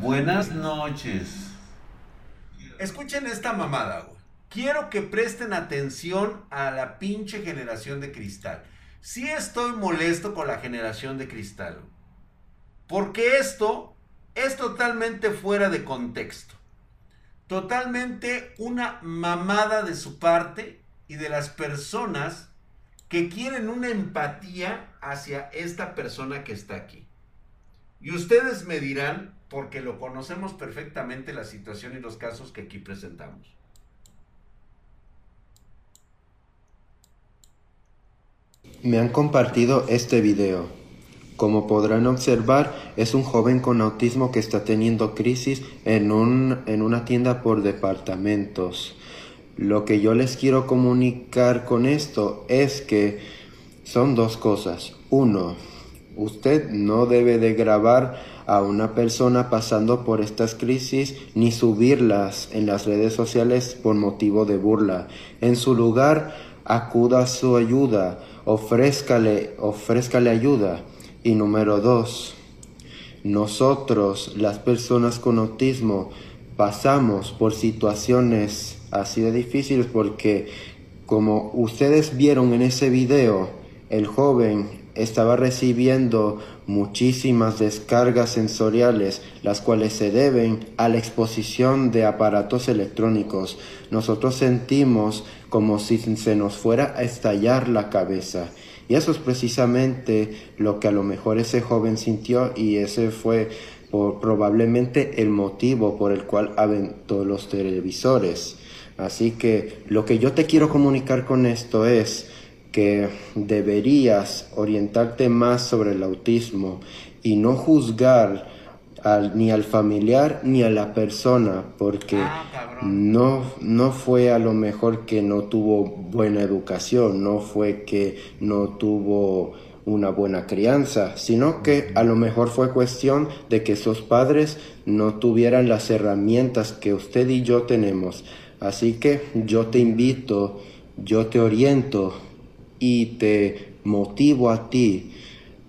Buenas noches. Escuchen esta mamada. Quiero que presten atención a la pinche generación de cristal. Sí estoy molesto con la generación de cristal. Porque esto es totalmente fuera de contexto. Totalmente una mamada de su parte y de las personas que quieren una empatía hacia esta persona que está aquí. Y ustedes me dirán, porque lo conocemos perfectamente la situación y los casos que aquí presentamos. Me han compartido este video. Como podrán observar, es un joven con autismo que está teniendo crisis en, un, en una tienda por departamentos. Lo que yo les quiero comunicar con esto es que son dos cosas. Uno, usted no debe de grabar a una persona pasando por estas crisis ni subirlas en las redes sociales por motivo de burla. En su lugar, acuda a su ayuda, ofrézcale, ofrézcale ayuda. Y número dos, nosotros, las personas con autismo, pasamos por situaciones así de difíciles porque como ustedes vieron en ese video, el joven estaba recibiendo muchísimas descargas sensoriales, las cuales se deben a la exposición de aparatos electrónicos. Nosotros sentimos como si se nos fuera a estallar la cabeza. Y eso es precisamente lo que a lo mejor ese joven sintió y ese fue probablemente el motivo por el cual aventó los televisores. Así que lo que yo te quiero comunicar con esto es, que deberías orientarte más sobre el autismo y no juzgar ni al familiar ni a la persona, porque ah, no, no fue a lo mejor que no tuvo buena educación, no fue que no tuvo una buena crianza, sino que a lo mejor fue cuestión de que sus padres no tuvieran las herramientas que usted y yo tenemos. Así que yo te invito, yo te oriento y te motivo a ti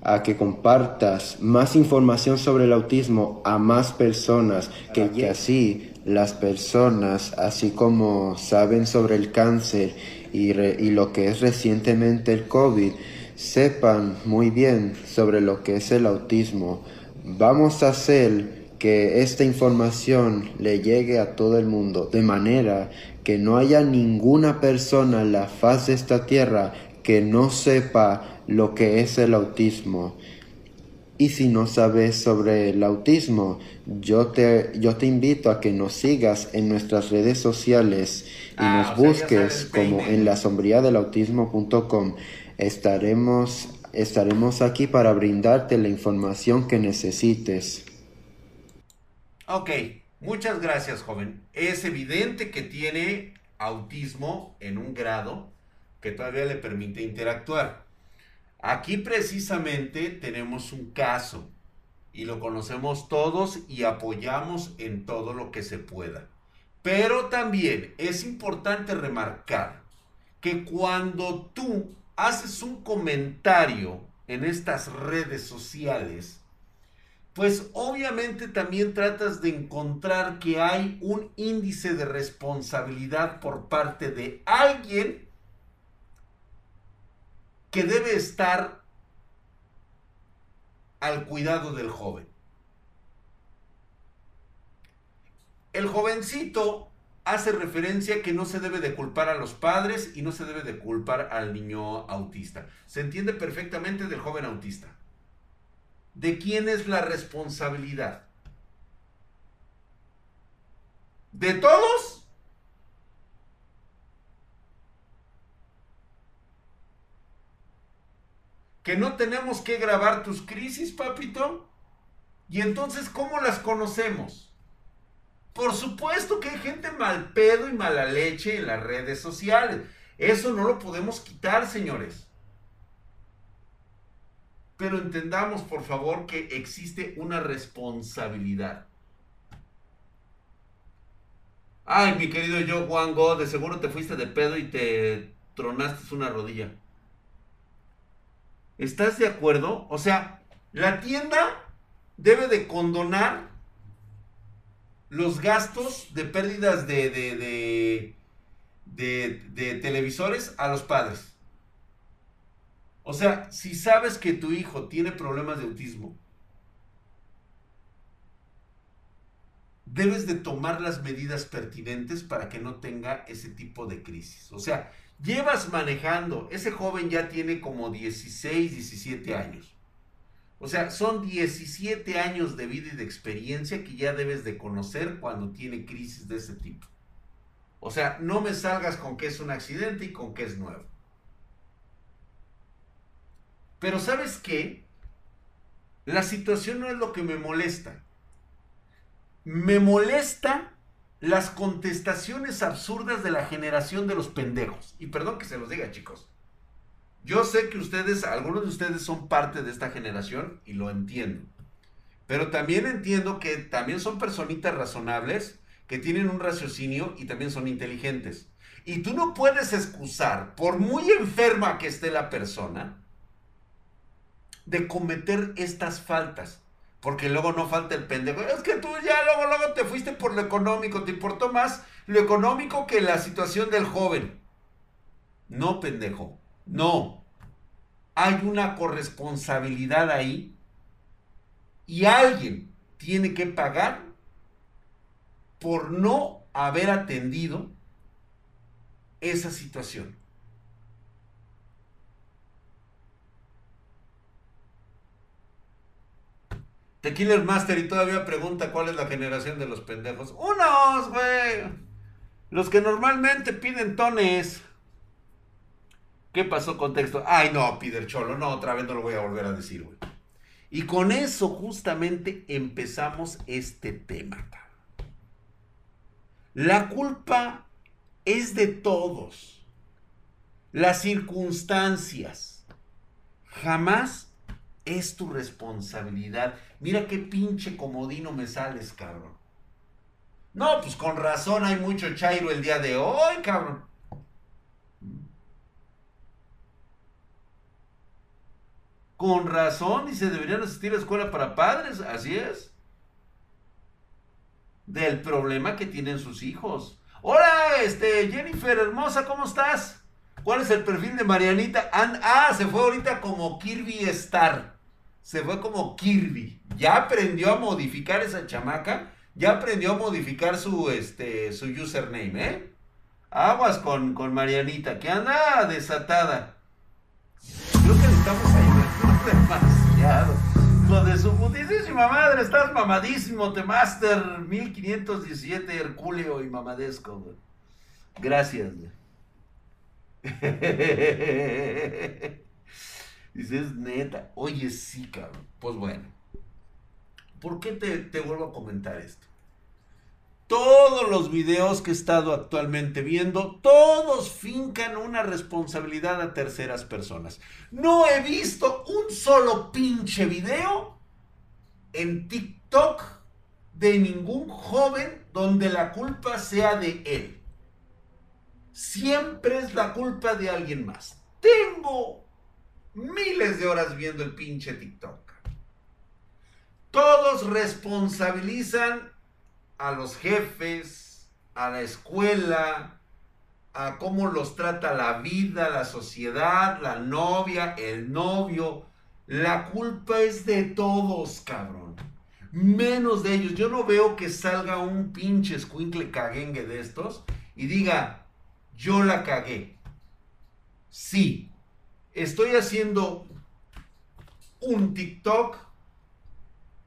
a que compartas más información sobre el autismo a más personas, que, así las personas, así como saben sobre el cáncer y, y lo que es recientemente el COVID, sepan muy bien sobre lo que es el autismo. Vamos a hacer que esta información le llegue a todo el mundo, de manera que no haya ninguna persona en la faz de esta tierra que no sepa lo que es el autismo. Y si no sabes sobre el autismo, yo te, yo te invito a que nos sigas en nuestras redes sociales y ah, nos busques como en la sombría del autismo.com. Estaremos, estaremos aquí para brindarte la información que necesites. Ok, muchas gracias joven. Es evidente que tiene autismo en un grado que todavía le permite interactuar. Aquí precisamente tenemos un caso y lo conocemos todos y apoyamos en todo lo que se pueda. Pero también es importante remarcar que cuando tú haces un comentario en estas redes sociales, pues obviamente también tratas de encontrar que hay un índice de responsabilidad por parte de alguien que debe estar al cuidado del joven. El jovencito hace referencia que no se debe de culpar a los padres y no se debe de culpar al niño autista. Se entiende perfectamente del joven autista. ¿De quién es la responsabilidad? ¿De todos? Que no tenemos que grabar tus crisis, papito. Y entonces, ¿cómo las conocemos? Por supuesto que hay gente mal pedo y mala leche en las redes sociales. Eso no lo podemos quitar, señores. Pero entendamos, por favor, que existe una responsabilidad. Ay, mi querido yo, Juan Go, de seguro te fuiste de pedo y te tronaste una rodilla. ¿Estás de acuerdo? O sea, la tienda debe de condonar los gastos de pérdidas de, de, de, de, televisores a los padres. O sea, si sabes que tu hijo tiene problemas de autismo, debes de tomar las medidas pertinentes para que no tenga ese tipo de crisis. O sea, llevas manejando, ese joven ya tiene como 16, 17 años. O sea, son 17 años de vida y de experiencia que ya debes de conocer cuando tiene crisis de ese tipo. O sea, no me salgas con que es un accidente y con que es nuevo. Pero ¿sabes qué? La situación no es lo que me molesta. Me molesta las contestaciones absurdas de la generación de los pendejos. Y perdón que se los diga, chicos. Yo sé que ustedes, algunos de ustedes son parte de esta generación y lo entiendo. Pero también entiendo que también son personitas razonables, que tienen un raciocinio y también son inteligentes. Y tú no puedes excusar, por muy enferma que esté la persona, de cometer estas faltas. Porque luego no falta el pendejo. Es que tú ya luego, luego te fuiste por lo económico. Te importó más lo económico que la situación del joven. No, pendejo. No. Hay una corresponsabilidad ahí. Y alguien tiene que pagar por no haber atendido esa situación. Tequila Master y todavía pregunta cuál es la generación de los pendejos. Unos, güey. Los que normalmente piden tones. ¿Qué pasó con texto? Ay, no, el cholo. No, otra vez no lo voy a volver a decir, güey. Y con eso justamente empezamos este tema. La culpa es de todos. Las circunstancias. Jamás es tu responsabilidad. Mira qué pinche comodino me sales, cabrón. No, pues con razón hay mucho chairo el día de hoy, cabrón. Con razón, dice, deberían asistir a escuela para padres, así es. Del problema que tienen sus hijos. Hola, este, Jennifer, hermosa, ¿cómo estás? ¿Cuál es el perfil de Marianita? ah, se fue ahorita como Kirby Star. Se fue como Kirby. Ya aprendió a modificar esa chamaca. Ya aprendió a modificar su, este, su username, ¿eh? Aguas con, con Marianita, que anda desatada. Creo que le estamos ayudando demasiado. Lo de su putísima madre, estás mamadísimo, te master 1517 Herculeo y mamadesco, Gracias, güey. Dices, neta, oye, sí, cabrón. Pues bueno, ¿por qué te, te vuelvo a comentar esto? Todos los videos que he estado actualmente viendo, todos fincan una responsabilidad a terceras personas. No he visto un solo pinche video en TikTok de ningún joven donde la culpa sea de él siempre es la culpa de alguien más. Tengo miles de horas viendo el pinche TikTok. Todos responsabilizan a los jefes, a la escuela, a cómo los trata la vida, la sociedad, la novia, el novio. La culpa es de todos, cabrón. Menos de ellos. Yo no veo que salga un pinche escuincle caguengue de estos y diga, yo la cagué. Sí, estoy haciendo un TikTok,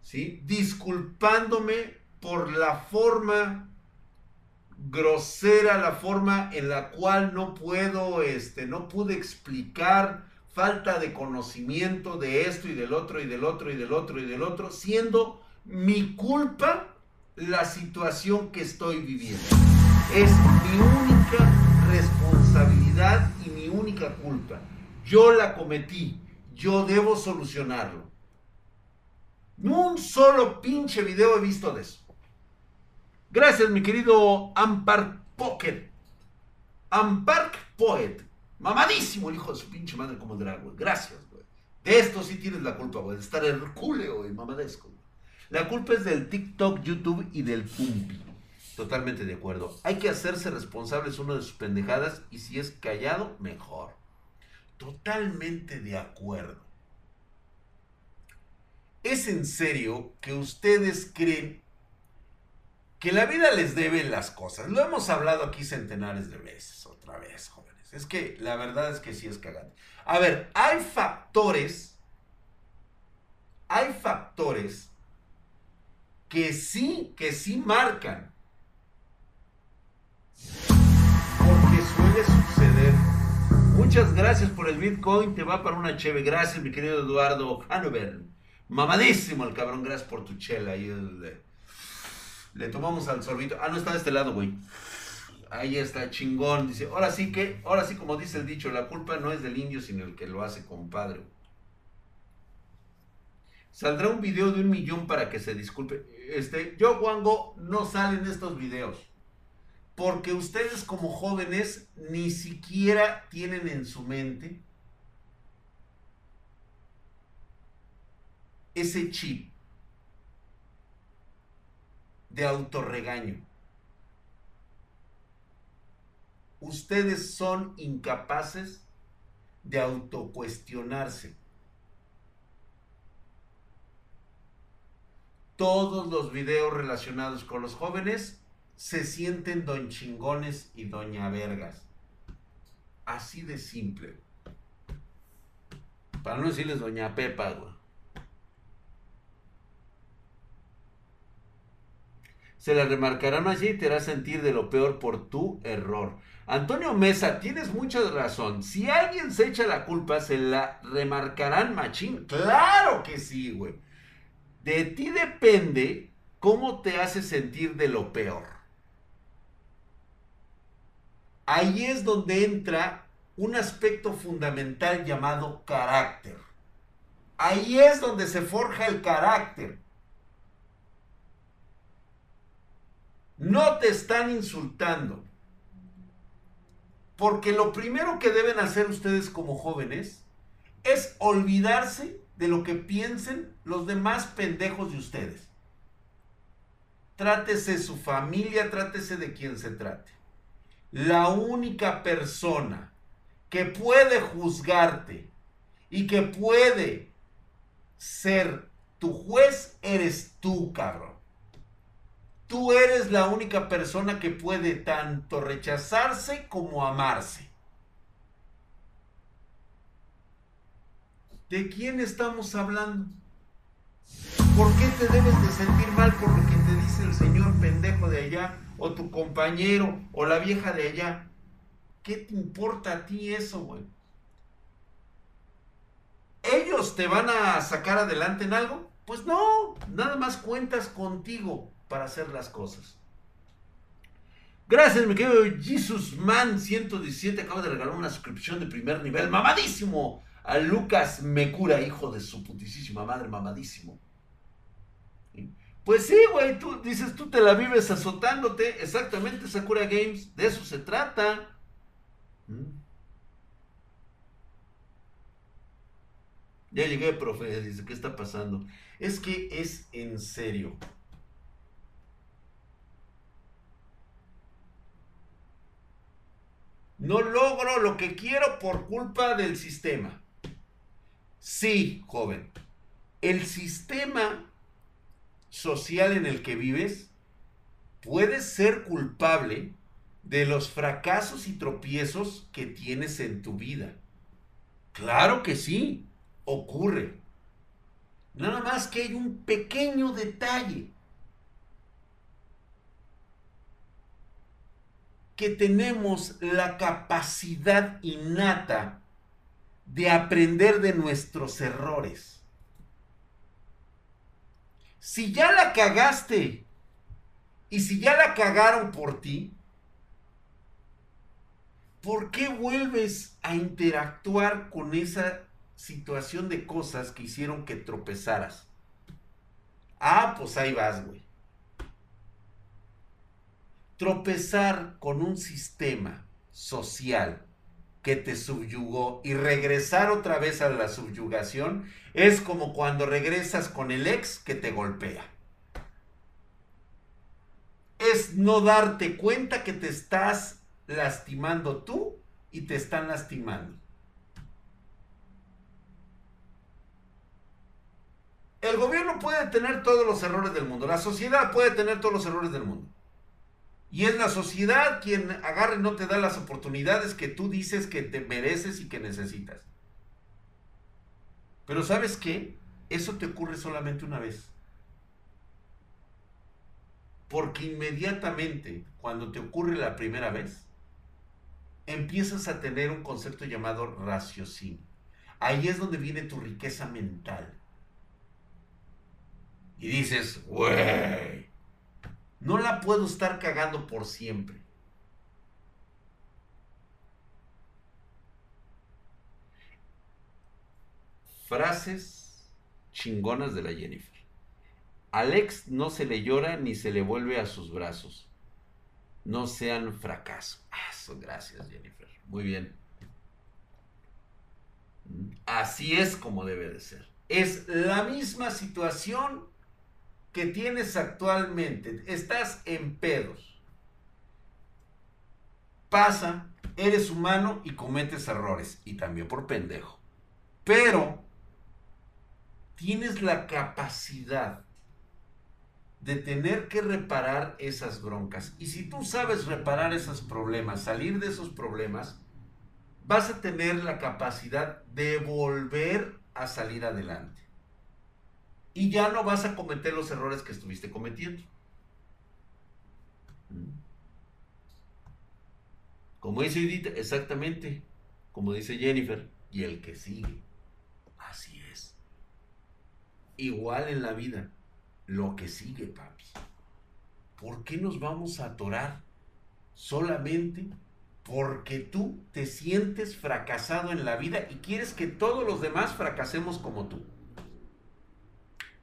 ¿sí? Disculpándome por la forma grosera, la forma en la cual no puedo, este, no pude explicar falta de conocimiento de esto y del otro y del otro y del otro y del otro, siendo mi culpa la situación que estoy viviendo. Es mi única responsabilidad y mi única culpa. Yo la cometí. Yo debo solucionarlo. No un solo pinche video he visto de eso. Gracias, mi querido Ampark Pocket. Ampark Poet. Mamadísimo el hijo de su pinche madre como drag, Gracias, güey. De esto sí tienes la culpa, güey. De estar hercúleo y mamadesco. La culpa es del TikTok, YouTube y del Pumpi. Totalmente de acuerdo. Hay que hacerse responsables uno de sus pendejadas y si es callado, mejor. Totalmente de acuerdo. ¿Es en serio que ustedes creen que la vida les debe las cosas? Lo hemos hablado aquí centenares de veces, otra vez, jóvenes. Es que la verdad es que sí es cagante. A ver, hay factores, hay factores que sí, que sí marcan porque suele suceder. Muchas gracias por el Bitcoin. Te va para una cheve. Gracias, mi querido Eduardo Hanover. Mamadísimo el cabrón. Gracias por tu chela. Y el, le tomamos al sorbito. Ah, no está de este lado, güey. Ahí está, chingón. Dice, ahora sí que, ahora sí, como dice el dicho, la culpa no es del indio, sino el que lo hace, compadre. Saldrá un video de un millón para que se disculpe. Este, yo, Wango, no salen estos videos. Porque ustedes como jóvenes ni siquiera tienen en su mente ese chip de autorregaño. Ustedes son incapaces de autocuestionarse. Todos los videos relacionados con los jóvenes se sienten don chingones y doña vergas. Así de simple. Para no decirles doña Pepa, güey. Se la remarcarán allí y te hará sentir de lo peor por tu error. Antonio Mesa, tienes mucha razón. Si alguien se echa la culpa, se la remarcarán machín. Claro que sí, güey. De ti depende cómo te hace sentir de lo peor ahí es donde entra un aspecto fundamental llamado carácter. Ahí es donde se forja el carácter. No te están insultando. Porque lo primero que deben hacer ustedes como jóvenes es olvidarse de lo que piensen los demás pendejos de ustedes. Trátese su familia, trátese de quien se trate la única persona que puede juzgarte y que puede ser tu juez eres tú, cabrón. Tú eres la única persona que puede tanto rechazarse como amarse. ¿De quién estamos hablando? ¿Por qué te debes de sentir mal por lo que te dice el señor pendejo de allá? o tu compañero o la vieja de allá. ¿Qué te importa a ti eso, güey? ¿Ellos te van a sacar adelante en algo? Pues no, nada más cuentas contigo para hacer las cosas. Gracias, mi querido Jesus Man 117. Acaba de regalar una suscripción de primer nivel. Mamadísimo. A Lucas Mecura, hijo de su putísima madre, mamadísimo. Pues sí, güey, tú dices, tú te la vives azotándote. Exactamente, Sakura Games, de eso se trata. ¿Mm? Ya llegué, profe, dice, ¿qué está pasando? Es que es en serio. No logro lo que quiero por culpa del sistema. Sí, joven. El sistema social en el que vives, puedes ser culpable de los fracasos y tropiezos que tienes en tu vida. Claro que sí, ocurre. Nada más que hay un pequeño detalle. Que tenemos la capacidad innata de aprender de nuestros errores. Si ya la cagaste y si ya la cagaron por ti, ¿por qué vuelves a interactuar con esa situación de cosas que hicieron que tropezaras? Ah, pues ahí vas, güey. Tropezar con un sistema social que te subyugó y regresar otra vez a la subyugación es como cuando regresas con el ex que te golpea. Es no darte cuenta que te estás lastimando tú y te están lastimando. El gobierno puede tener todos los errores del mundo, la sociedad puede tener todos los errores del mundo. Y es la sociedad quien agarra y no te da las oportunidades que tú dices que te mereces y que necesitas. Pero ¿sabes qué? Eso te ocurre solamente una vez. Porque inmediatamente, cuando te ocurre la primera vez, empiezas a tener un concepto llamado raciocinio. Ahí es donde viene tu riqueza mental. Y dices, güey, no la puedo estar cagando por siempre. Frases chingonas de la Jennifer. Alex no se le llora ni se le vuelve a sus brazos. No sean fracaso. Ah, gracias, Jennifer. Muy bien. Así es como debe de ser. Es la misma situación que tienes actualmente, estás en pedos. Pasa, eres humano y cometes errores, y también por pendejo. Pero tienes la capacidad de tener que reparar esas broncas. Y si tú sabes reparar esos problemas, salir de esos problemas, vas a tener la capacidad de volver a salir adelante y ya no vas a cometer los errores que estuviste cometiendo. Como dice Edith, exactamente, como dice Jennifer, y el que sigue. Así es. Igual en la vida, lo que sigue, papi. ¿Por qué nos vamos a atorar solamente porque tú te sientes fracasado en la vida y quieres que todos los demás fracasemos como tú?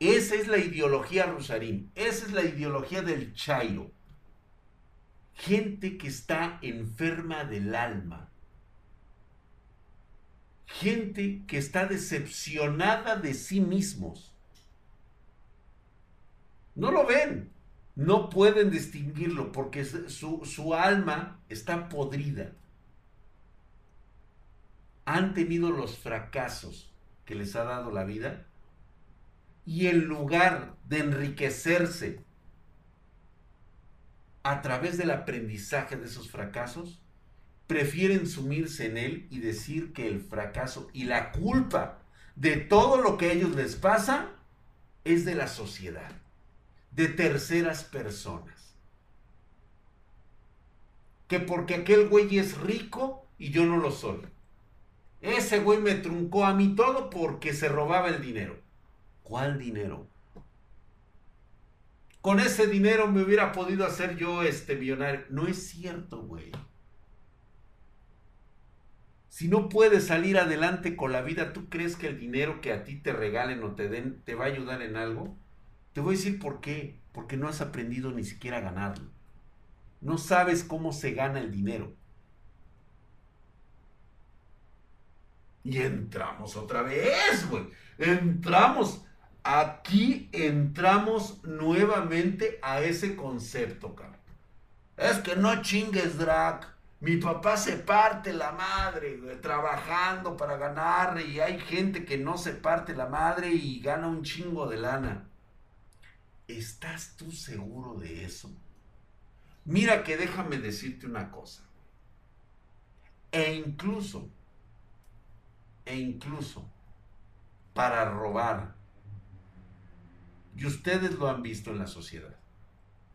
Esa es la ideología Rosarín, esa es la ideología del Chairo. Gente que está enferma del alma. Gente que está decepcionada de sí mismos. No lo ven, no pueden distinguirlo porque su, su alma está podrida. Han tenido los fracasos que les ha dado la vida y en lugar de enriquecerse a través del aprendizaje de esos fracasos, prefieren sumirse en él y decir que el fracaso y la culpa de todo lo que a ellos les pasa es de la sociedad, de terceras personas. Que porque aquel güey es rico y yo no lo soy. Ese güey me truncó a mí todo porque se robaba el dinero. ¿Cuál dinero? Con ese dinero me hubiera podido hacer yo este millonario. No es cierto, güey. Si no puedes salir adelante con la vida, ¿tú crees que el dinero que a ti te regalen o te den te va a ayudar en algo? Te voy a decir por qué. Porque no has aprendido ni siquiera a ganarlo. No sabes cómo se gana el dinero. Y entramos otra vez, güey. Entramos aquí entramos nuevamente a ese concepto, cabrón. Es que no chingues, drag. Mi papá se parte la madre trabajando para ganar y hay gente que no se parte la madre y gana un chingo de lana. ¿Estás tú seguro de eso? Mira que déjame decirte una cosa. E incluso, e incluso, para robar, y ustedes lo han visto en la sociedad.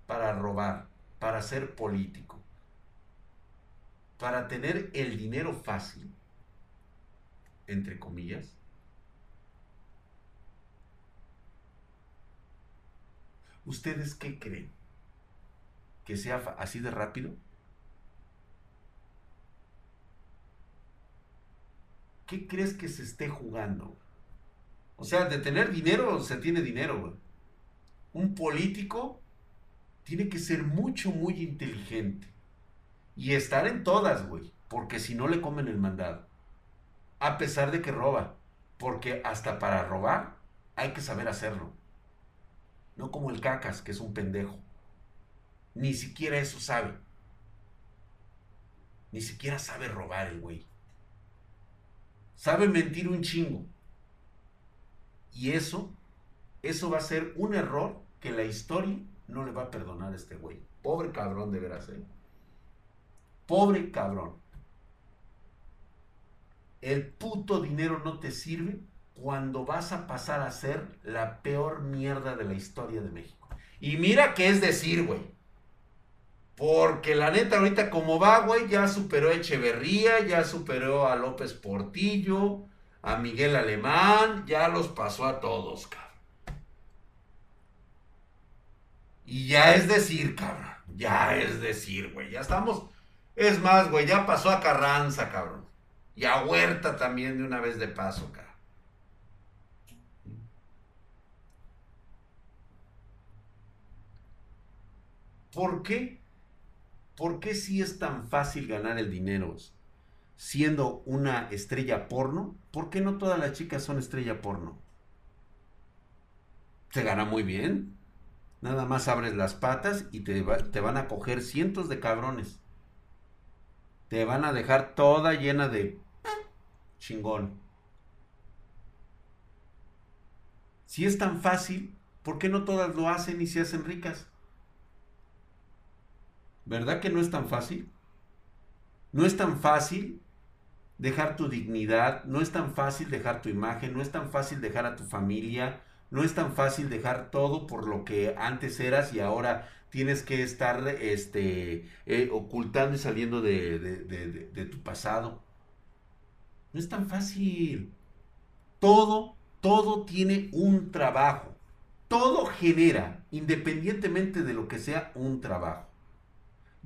Para robar, para ser político, para tener el dinero fácil, entre comillas. ¿Ustedes qué creen? ¿Que sea así de rápido? ¿Qué crees que se esté jugando? O sea, de tener dinero se tiene dinero, güey un político tiene que ser mucho, muy inteligente. Y estar en todas, güey. Porque si no le comen el mandado. A pesar de que roba. Porque hasta para robar hay que saber hacerlo. No como el cacas, que es un pendejo. Ni siquiera eso sabe. Ni siquiera sabe robar el güey. Sabe mentir un chingo. Y eso, eso va a ser un error que la historia no le va a perdonar a este güey. Pobre cabrón de veras, ¿eh? Pobre cabrón. El puto dinero no te sirve cuando vas a pasar a ser la peor mierda de la historia de México. Y mira qué es decir, güey. Porque la neta, ahorita como va, güey, ya superó a Echeverría, ya superó a López Portillo, a Miguel Alemán, ya los pasó a todos, cabrón. Y ya es decir, cabrón, ya es decir, güey, ya estamos. Es más, güey, ya pasó a Carranza, cabrón. Y a Huerta también de una vez de paso, cabrón. ¿Por qué? ¿Por qué si es tan fácil ganar el dinero siendo una estrella porno? ¿Por qué no todas las chicas son estrella porno? Se gana muy bien. Nada más abres las patas y te, te van a coger cientos de cabrones. Te van a dejar toda llena de chingón. Si es tan fácil, ¿por qué no todas lo hacen y se hacen ricas? ¿Verdad que no es tan fácil? No es tan fácil dejar tu dignidad, no es tan fácil dejar tu imagen, no es tan fácil dejar a tu familia, no es tan fácil dejar todo por lo que antes eras y ahora tienes que estar este, eh, ocultando y saliendo de, de tu pasado. No es tan fácil. Todo, todo tiene un trabajo. Todo genera, independientemente de lo que sea, un trabajo.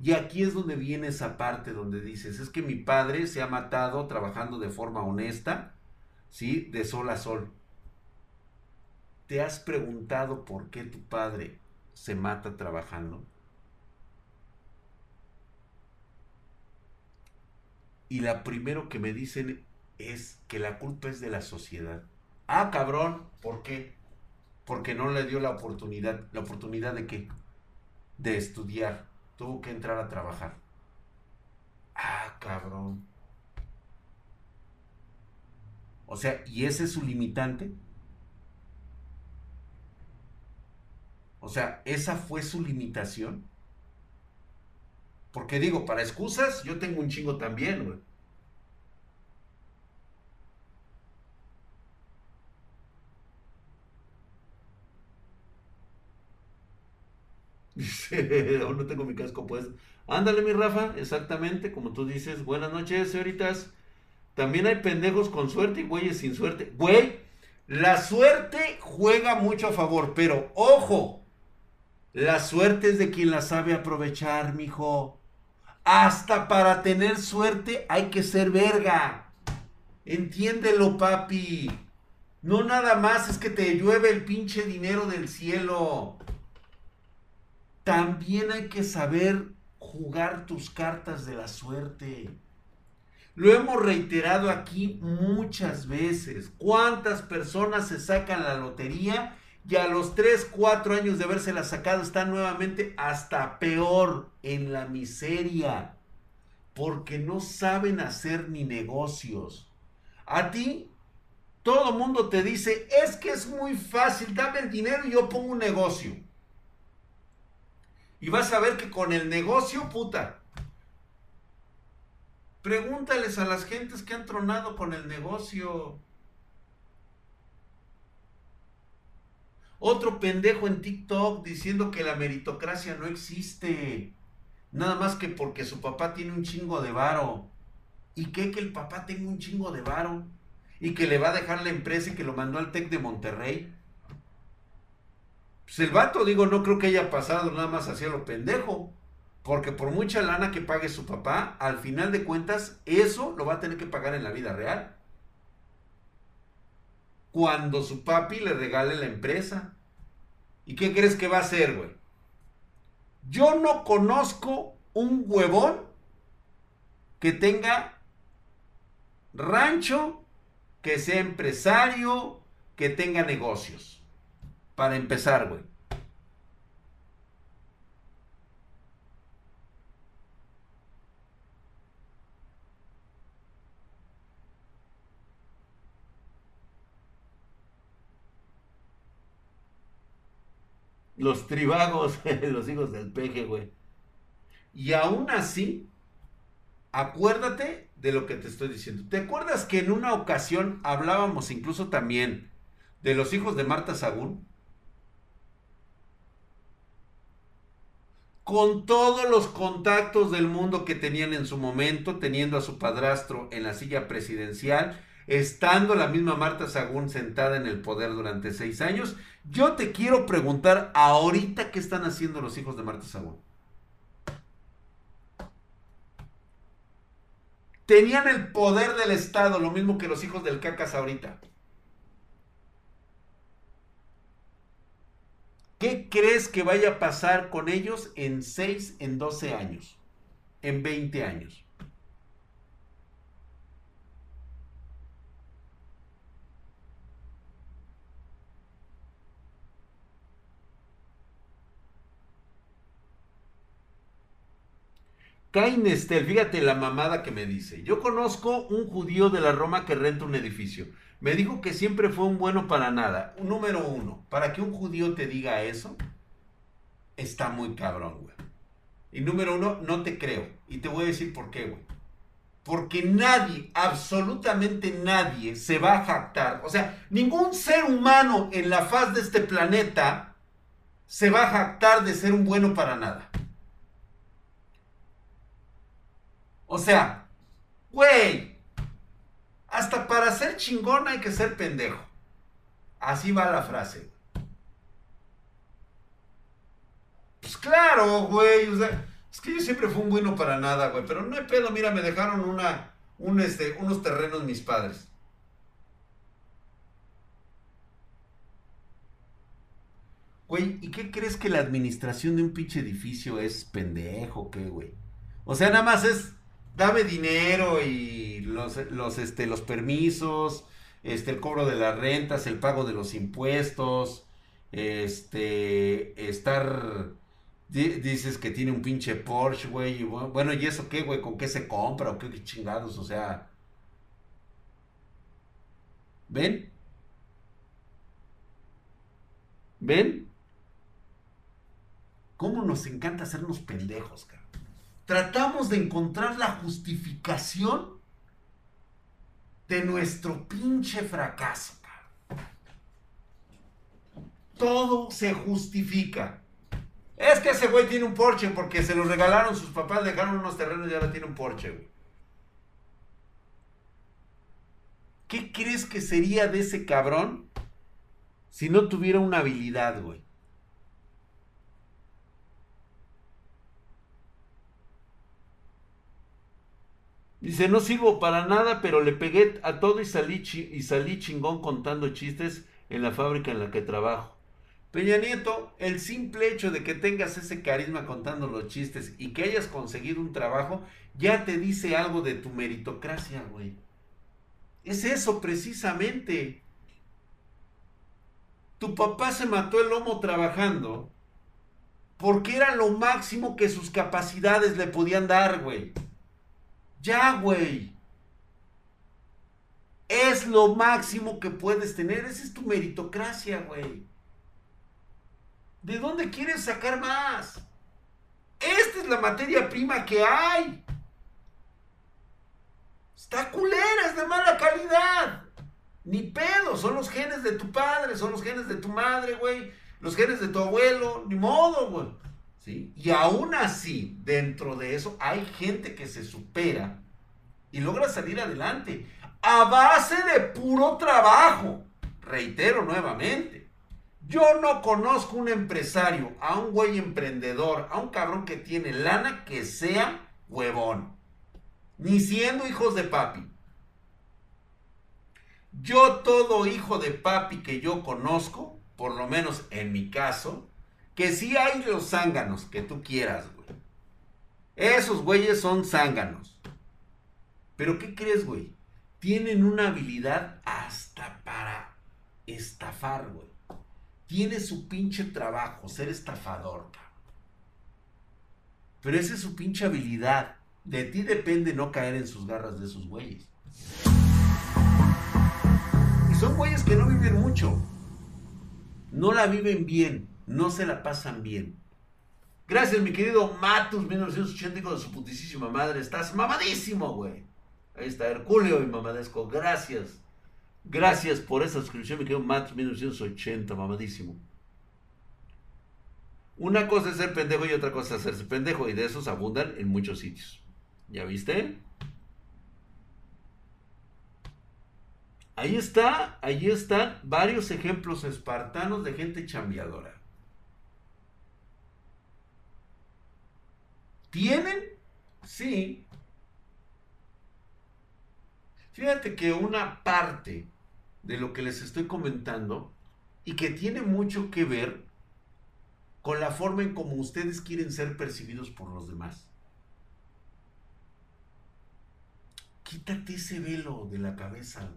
Y aquí es donde viene esa parte donde dices, es que mi padre se ha matado trabajando de forma honesta, ¿sí? De sol a sol. ¿Te has preguntado por qué tu padre se mata trabajando? Y la primero que me dicen es que la culpa es de la sociedad. Ah, cabrón, ¿por qué? Porque no le dio la oportunidad. ¿La oportunidad de qué? De estudiar tuvo que entrar a trabajar. Ah, cabrón. O sea, ¿y ese es su limitante? O sea, ¿esa fue su limitación? Porque digo, para excusas, yo tengo un chingo también, güey. Dice, aún no tengo mi casco pues. Ándale, mi Rafa, exactamente, como tú dices. Buenas noches, señoritas. También hay pendejos con suerte y güeyes sin suerte. Güey, la suerte juega mucho a favor, pero ojo, la suerte es de quien la sabe aprovechar, mijo. Hasta para tener suerte hay que ser verga. Entiéndelo, papi. No nada más es que te llueve el pinche dinero del cielo también hay que saber jugar tus cartas de la suerte. Lo hemos reiterado aquí muchas veces. ¿Cuántas personas se sacan la lotería y a los 3, 4 años de la sacado están nuevamente hasta peor en la miseria? Porque no saben hacer ni negocios. A ti, todo mundo te dice, es que es muy fácil, dame el dinero y yo pongo un negocio. Y vas a ver que con el negocio, puta. Pregúntales a las gentes que han tronado con el negocio. Otro pendejo en TikTok diciendo que la meritocracia no existe. Nada más que porque su papá tiene un chingo de varo. ¿Y qué que el papá tenga un chingo de varo? Y que le va a dejar la empresa y que lo mandó al TEC de Monterrey. Pues el vato, digo, no creo que haya pasado nada más hacia lo pendejo. Porque por mucha lana que pague su papá, al final de cuentas, eso lo va a tener que pagar en la vida real. Cuando su papi le regale la empresa. ¿Y qué crees que va a hacer, güey? Yo no conozco un huevón que tenga rancho, que sea empresario, que tenga negocios. Para empezar, güey. Los tribagos, los hijos del peje, güey. Y aún así, acuérdate de lo que te estoy diciendo. ¿Te acuerdas que en una ocasión hablábamos incluso también de los hijos de Marta Sagún? Con todos los contactos del mundo que tenían en su momento, teniendo a su padrastro en la silla presidencial, estando la misma Marta Sagún sentada en el poder durante seis años, yo te quiero preguntar ahorita qué están haciendo los hijos de Marta Sagún. Tenían el poder del Estado, lo mismo que los hijos del cacas ahorita. ¿Qué crees que vaya a pasar con ellos en 6, en 12 años? En 20 años. Cain Estel, fíjate la mamada que me dice. Yo conozco un judío de la Roma que renta un edificio. Me dijo que siempre fue un bueno para nada. Número uno, para que un judío te diga eso, está muy cabrón, güey. Y número uno, no te creo. Y te voy a decir por qué, güey. Porque nadie, absolutamente nadie, se va a jactar. O sea, ningún ser humano en la faz de este planeta se va a jactar de ser un bueno para nada. O sea, güey, hasta para ser chingón hay que ser pendejo. Así va la frase. Pues claro, güey, o sea, es que yo siempre fui un bueno para nada, güey, pero no hay pedo, mira, me dejaron una, un, este, unos terrenos mis padres. Güey, ¿y qué crees que la administración de un pinche edificio es pendejo, qué, güey? O sea, nada más es dame dinero y los, los, este, los permisos, este, el cobro de las rentas, el pago de los impuestos, este, estar, dices que tiene un pinche Porsche, güey, bueno, ¿y eso qué, güey? ¿Con qué se compra o qué chingados? O sea, ¿ven? ¿Ven? ¿Cómo nos encanta hacernos pendejos, cara? Tratamos de encontrar la justificación de nuestro pinche fracaso. Todo se justifica. Es que ese güey tiene un Porsche porque se lo regalaron sus papás, dejaron unos terrenos y ahora tiene un Porsche, güey. ¿Qué crees que sería de ese cabrón si no tuviera una habilidad, güey? Dice, no sirvo para nada, pero le pegué a todo y salí, y salí chingón contando chistes en la fábrica en la que trabajo. Peña Nieto, el simple hecho de que tengas ese carisma contando los chistes y que hayas conseguido un trabajo, ya te dice algo de tu meritocracia, güey. Es eso precisamente. Tu papá se mató el lomo trabajando porque era lo máximo que sus capacidades le podían dar, güey. Ya, güey. Es lo máximo que puedes tener. Esa es tu meritocracia, güey. ¿De dónde quieres sacar más? Esta es la materia prima que hay. Está culera, es de mala calidad. Ni pedo, son los genes de tu padre, son los genes de tu madre, güey. Los genes de tu abuelo, ni modo, güey. Y aún así, dentro de eso, hay gente que se supera y logra salir adelante a base de puro trabajo. Reitero nuevamente, yo no conozco un empresario, a un güey emprendedor, a un cabrón que tiene lana que sea huevón. Ni siendo hijos de papi. Yo todo hijo de papi que yo conozco, por lo menos en mi caso, que sí hay los zánganos que tú quieras, güey. Esos güeyes son zánganos. Pero ¿qué crees, güey? Tienen una habilidad hasta para estafar, güey. Tiene su pinche trabajo, ser estafador, cabrón. Pero esa es su pinche habilidad. De ti depende no caer en sus garras de esos güeyes. Y son güeyes que no viven mucho. No la viven bien no se la pasan bien. Gracias, mi querido Matus, 1980, hijo de su putísima madre. Estás mamadísimo, güey. Ahí está, Herculeo y mamadesco. Gracias. Gracias por esa suscripción, mi querido Matus, 1980, mamadísimo. Una cosa es ser pendejo y otra cosa es hacerse pendejo. Y de esos abundan en muchos sitios. ¿Ya viste? Ahí está, ahí están varios ejemplos espartanos de gente chambeadora. ¿Tienen? Sí. Fíjate que una parte de lo que les estoy comentando y que tiene mucho que ver con la forma en cómo ustedes quieren ser percibidos por los demás. Quítate ese velo de la cabeza.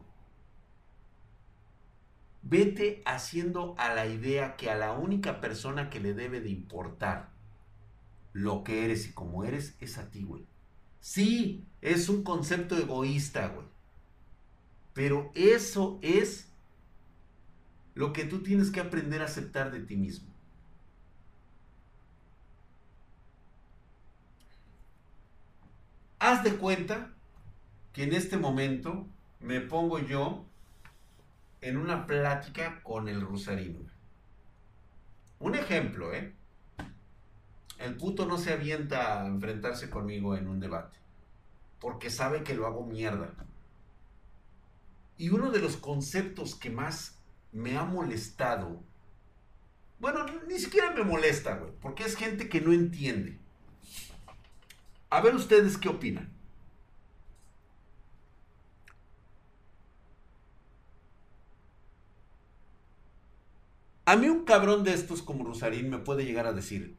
Vete haciendo a la idea que a la única persona que le debe de importar lo que eres y cómo eres es a ti, güey. Sí, es un concepto egoísta, güey. Pero eso es lo que tú tienes que aprender a aceptar de ti mismo. Haz de cuenta que en este momento me pongo yo en una plática con el Rusarín. Un ejemplo, ¿eh? El puto no se avienta a enfrentarse conmigo en un debate, porque sabe que lo hago mierda. Y uno de los conceptos que más me ha molestado, bueno, ni siquiera me molesta, güey, porque es gente que no entiende. A ver ustedes qué opinan. A mí un cabrón de estos como Rosarín me puede llegar a decir,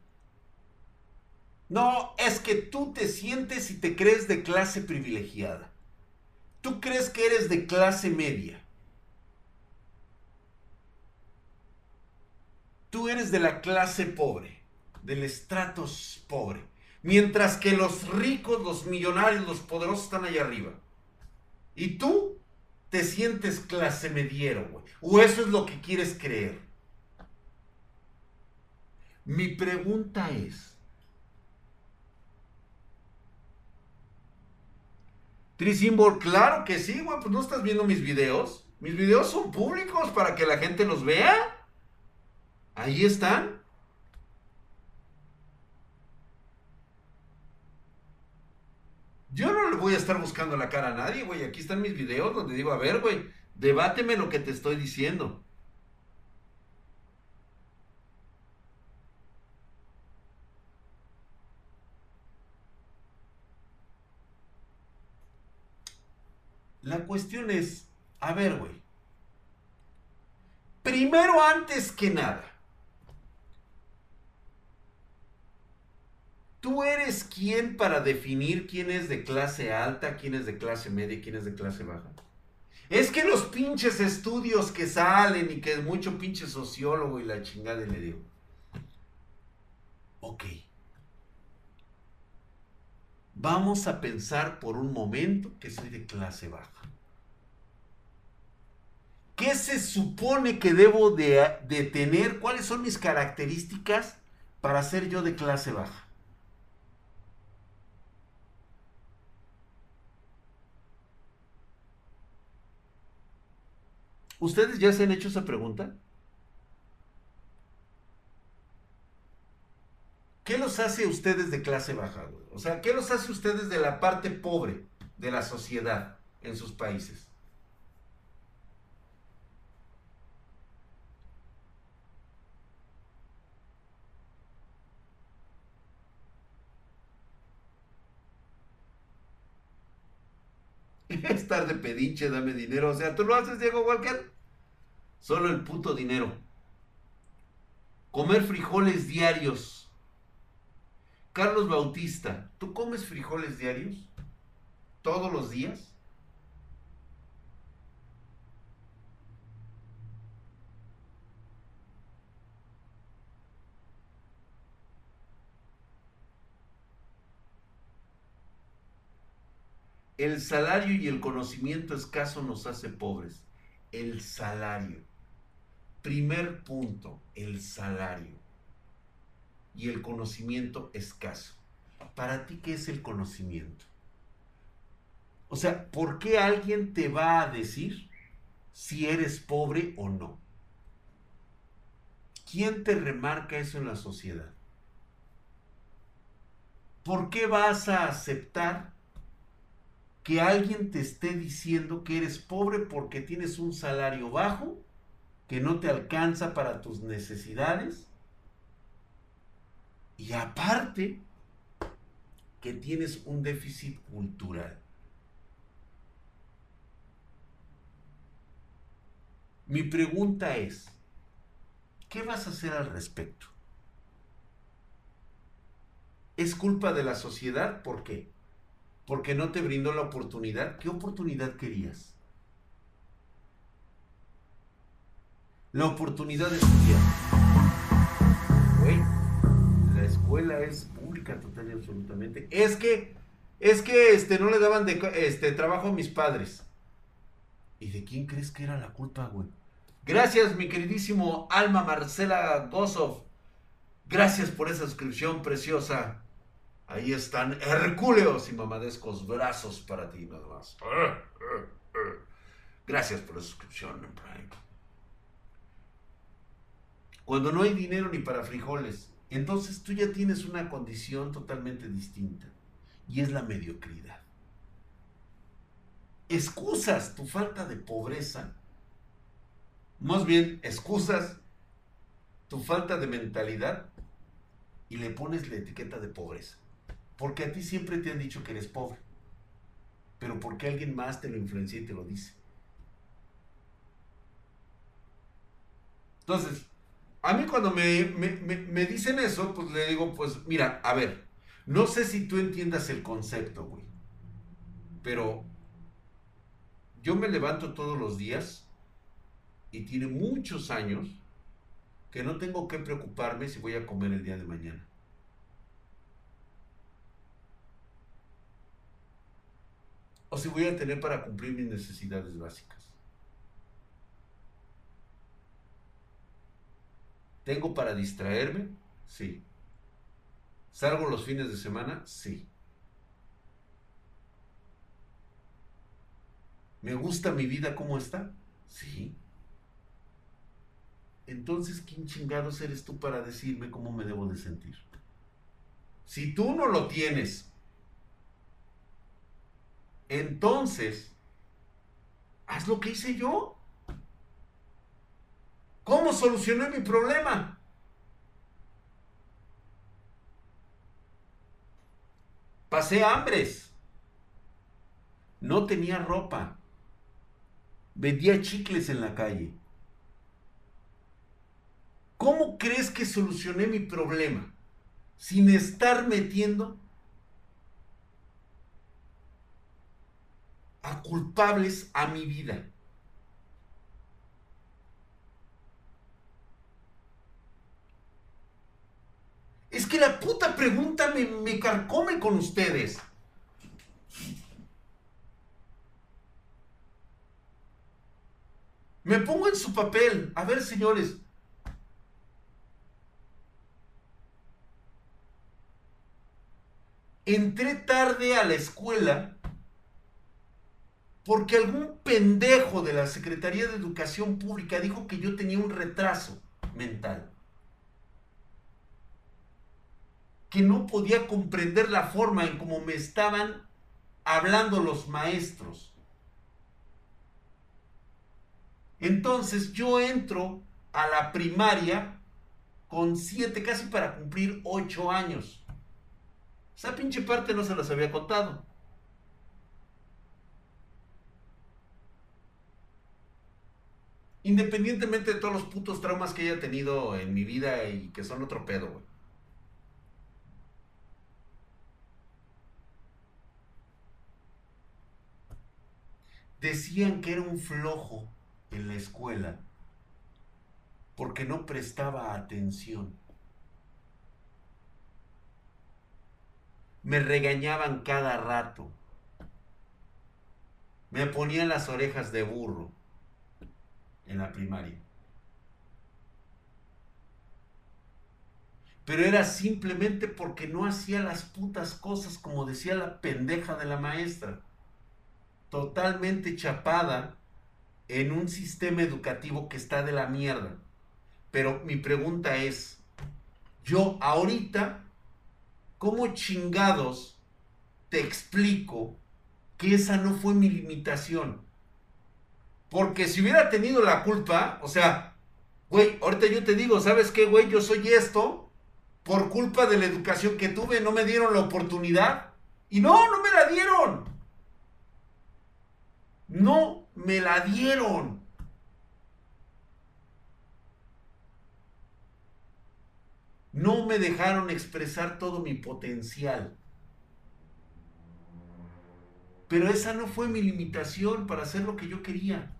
no, es que tú te sientes y te crees de clase privilegiada. Tú crees que eres de clase media. Tú eres de la clase pobre, del estratos pobre. Mientras que los ricos, los millonarios, los poderosos están allá arriba. Y tú te sientes clase mediero, güey. O eso es lo que quieres creer. Mi pregunta es, Trisimbol, claro que sí, güey, pues no estás viendo mis videos. Mis videos son públicos para que la gente los vea. Ahí están. Yo no le voy a estar buscando la cara a nadie, güey. Aquí están mis videos donde digo, a ver, güey, debáteme lo que te estoy diciendo. La cuestión es, a ver, güey. Primero, antes que nada, ¿Tú eres quién para definir quién es de clase alta, quién es de clase media y quién es de clase baja? Es que los pinches estudios que salen y que es mucho pinche sociólogo y la chingada le digo. Ok. Vamos a pensar por un momento que soy de clase baja. ¿Qué se supone que debo de, tener? ¿Cuáles son mis características para ser yo de clase baja? ¿Ustedes ya se han hecho esa pregunta? ¿Qué los hace ustedes de clase baja? O sea, ¿qué los hace ustedes de la parte pobre de la sociedad en sus países? Estar de pedinche, dame dinero. O sea, ¿tú lo haces, Diego Walker? Solo el puto dinero. Comer frijoles diarios. Carlos Bautista, ¿tú comes frijoles diarios? ¿Todos los días? El salario y el conocimiento escaso nos hace pobres. El salario. Primer punto, el salario. Y el conocimiento escaso. Para ti, ¿qué es el conocimiento? O sea, ¿por qué alguien te va a decir si eres pobre o no? ¿Quién te remarca eso en la sociedad? ¿Por qué vas a aceptar que alguien te esté diciendo que eres pobre porque tienes un salario bajo, que no te alcanza para tus necesidades? Y aparte, que tienes un déficit cultural. Mi pregunta es, ¿qué vas a hacer al respecto? ¿Es culpa de la sociedad? ¿Por qué? Porque no te brindó la oportunidad. ¿Qué oportunidad querías? La oportunidad de estudiar. Escuela es pública total y absolutamente. Es que, es que este, no le daban este, trabajo a mis padres. ¿Y de quién crees que era la culpa, güey? Gracias, mi queridísimo Alma Marcela Gozov. Gracias por esa suscripción preciosa. Ahí están hercúleos y mamadescos brazos para ti, nada más. Gracias por la suscripción Prime. Cuando no hay dinero ni para frijoles, entonces tú ya tienes una condición totalmente distinta. Y es la mediocridad. Excusas tu falta de pobreza. Más bien, excusas tu falta de mentalidad y le pones la etiqueta de pobreza. Porque a ti siempre te han dicho que eres pobre. Pero porque alguien más te lo influencia y te lo dice. Entonces, a mí cuando me, me, dicen eso, pues le digo, pues mira, a ver, no sé si tú entiendas el concepto, güey. Pero yo me levanto todos los días y tiene muchos años que no tengo que preocuparme si voy a comer el día de mañana. o si voy a tener para cumplir mis necesidades básicas. ¿Tengo para distraerme? Sí. ¿Salgo los fines de semana? Sí. ¿Me gusta mi vida como está? Sí. Entonces, ¿quién chingados eres tú para decirme cómo me debo de sentir? Si tú no lo tienes entonces, haz lo que hice yo. ¿Cómo solucioné mi problema? Pasé hambres. No tenía ropa. Vendía chicles en la calle. ¿Cómo crees que solucioné mi problema? Sin estar metiendo a culpables a mi vida. Es que la puta pregunta me, me carcome con ustedes. Me pongo en su papel. A ver, señores. Entré tarde a la escuela porque algún pendejo de la Secretaría de Educación Pública dijo que yo tenía un retraso mental. Que no podía comprender la forma en cómo me estaban hablando los maestros. Entonces yo entro a la primaria con siete, casi para cumplir ocho años. Esa pinche parte no se las había contado. Independientemente de todos los putos traumas que haya tenido en mi vida y que son otro pedo, güey. Decían que era un flojo en la escuela porque no prestaba atención. Me regañaban cada rato. Me ponían las orejas de burro en la primaria. Pero era simplemente porque no hacía las putas cosas como decía la pendeja de la maestra. Totalmente chapada en un sistema educativo que está de la mierda. Pero mi pregunta es, yo ahorita, ¿cómo chingados te explico que esa no fue mi limitación? Porque si hubiera tenido la culpa, o sea, güey, ahorita yo te digo, ¿sabes qué, güey? Yo soy esto por culpa de la educación que tuve, no me dieron la oportunidad. Y no, no me la dieron. No me la dieron. No me dejaron expresar todo mi potencial. Pero esa no fue mi limitación para hacer lo que yo quería.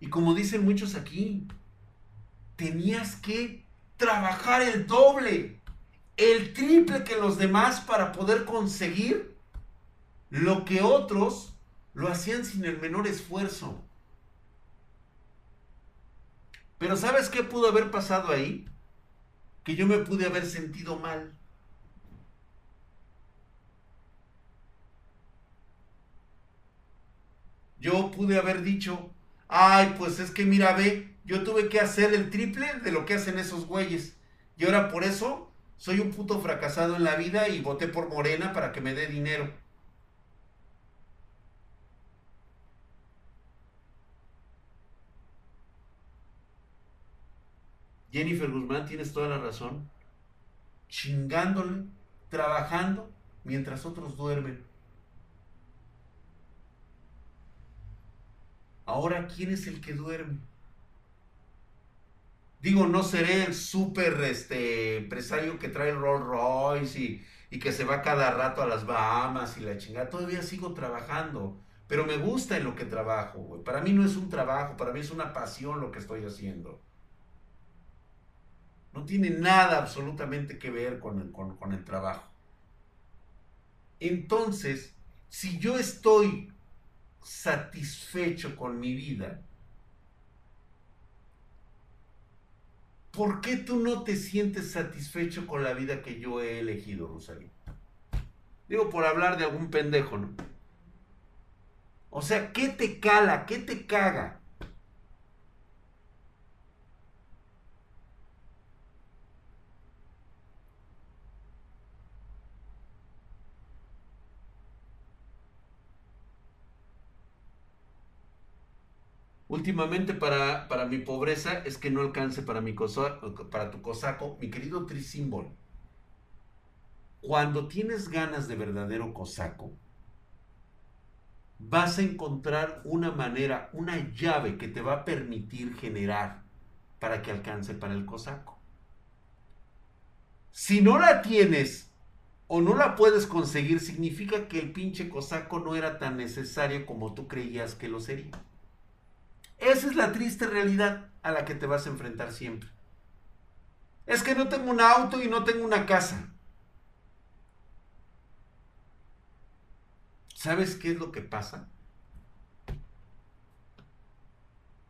Y como dicen muchos aquí, tenías que trabajar el doble, el triple que los demás para poder conseguir lo que otros lo hacían sin el menor esfuerzo. Pero ¿sabes qué pudo haber pasado ahí? que yo me pude haber sentido mal. Yo pude haber dicho, ay, pues es que mira, ve, yo tuve que hacer el triple de lo que hacen esos güeyes. Y ahora por eso soy un puto fracasado en la vida y voté por Morena para que me dé dinero. Jennifer Guzmán, tienes toda la razón. Chingándole, trabajando mientras otros duermen. Ahora, ¿quién es el que duerme? Digo, no seré el súper este, empresario que trae el Rolls Royce y, que se va cada rato a las Bahamas y la chingada. Todavía sigo trabajando, pero me gusta en lo que trabajo. Para mí no es un trabajo, para mí es una pasión lo que estoy haciendo. No tiene nada absolutamente que ver con el, con, el trabajo. Entonces, si yo estoy satisfecho con mi vida, ¿por qué tú no te sientes satisfecho con la vida que yo he elegido, Rosario? Digo, por hablar de algún pendejo, ¿no? O sea, ¿qué te cala? ¿Qué te caga? Últimamente para, para, mi pobreza es que no alcance para, mi para tu cosaco, mi querido Trisímbolo. Cuando tienes ganas de verdadero cosaco, vas a encontrar una manera, una llave que te va a permitir generar para que alcance para el cosaco. Si no la tienes o no la puedes conseguir, significa que el pinche cosaco no era tan necesario como tú creías que lo sería. Esa es la triste realidad a la que te vas a enfrentar siempre. Es que no tengo un auto y no tengo una casa. ¿Sabes qué es lo que pasa?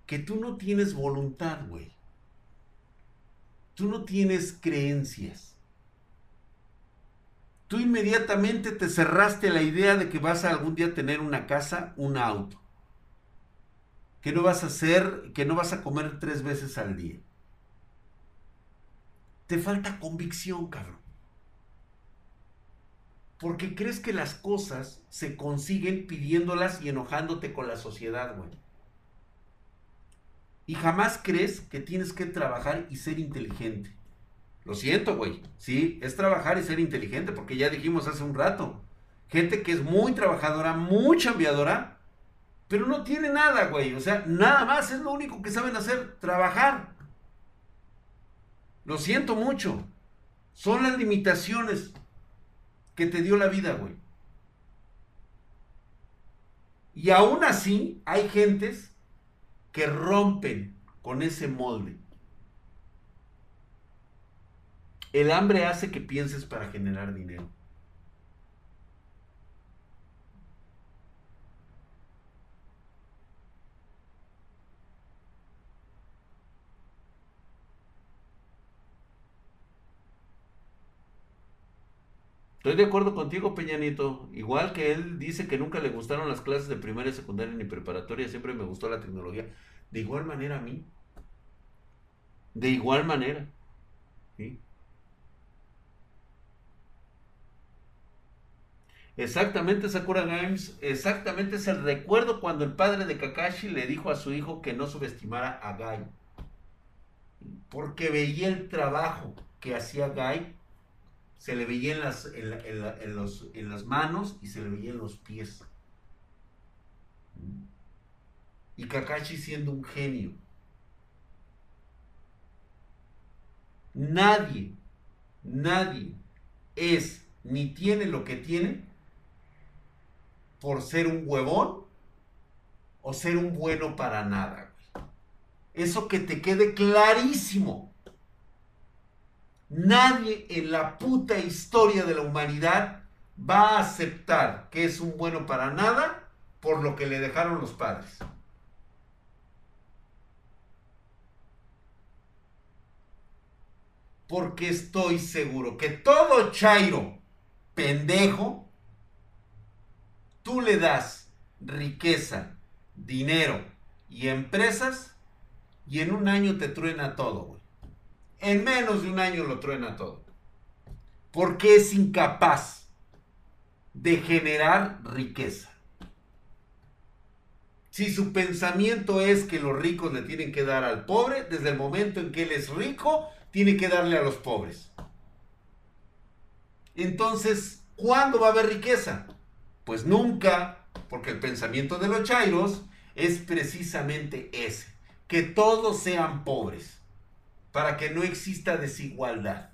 Que tú no tienes voluntad, güey. Tú no tienes creencias. Tú inmediatamente te cerraste la idea de que vas a algún día tener una casa, un auto que no vas a hacer, que no vas a comer tres veces al día. Te falta convicción, cabrón. Porque crees que las cosas se consiguen pidiéndolas y enojándote con la sociedad, güey. Y jamás crees que tienes que trabajar y ser inteligente. Lo siento, güey. Sí, es trabajar y ser inteligente, porque ya dijimos hace un rato. Gente que es muy trabajadora, muy chambeadora, pero no tiene nada, güey. O sea, nada más es lo único que saben hacer, trabajar. Lo siento mucho. Son las limitaciones que te dio la vida, güey. Y aún así hay gentes que rompen con ese molde. El hambre hace que pienses para generar dinero. Estoy de acuerdo contigo, Peñanito. Igual que él dice que nunca le gustaron las clases de primaria, secundaria ni preparatoria, siempre me gustó la tecnología. De igual manera a mí. De igual manera. ¿sí? Exactamente, Sakura Games. Exactamente es el recuerdo cuando el padre de Kakashi le dijo a su hijo que no subestimara a Gai. Porque veía el trabajo que hacía Gai se le veía en las, en, los, en las manos y se le veía en los pies. Y Kakashi siendo un genio. Nadie, nadie es ni tiene lo que tiene por ser un huevón o ser un bueno para nada. Eso que te quede clarísimo. Nadie en la puta historia de la humanidad va a aceptar que es un bueno para nada por lo que le dejaron los padres. Porque estoy seguro que todo Chairo pendejo, tú le das riqueza, dinero y empresas y en un año te truena todo, güey en menos de un año lo truena todo. Porque es incapaz de generar riqueza. Si su pensamiento es que los ricos le tienen que dar al pobre, desde el momento en que él es rico, tiene que darle a los pobres. Entonces, ¿cuándo va a haber riqueza? Pues nunca, porque el pensamiento de los chairos es precisamente ese, que todos sean pobres para que no exista desigualdad.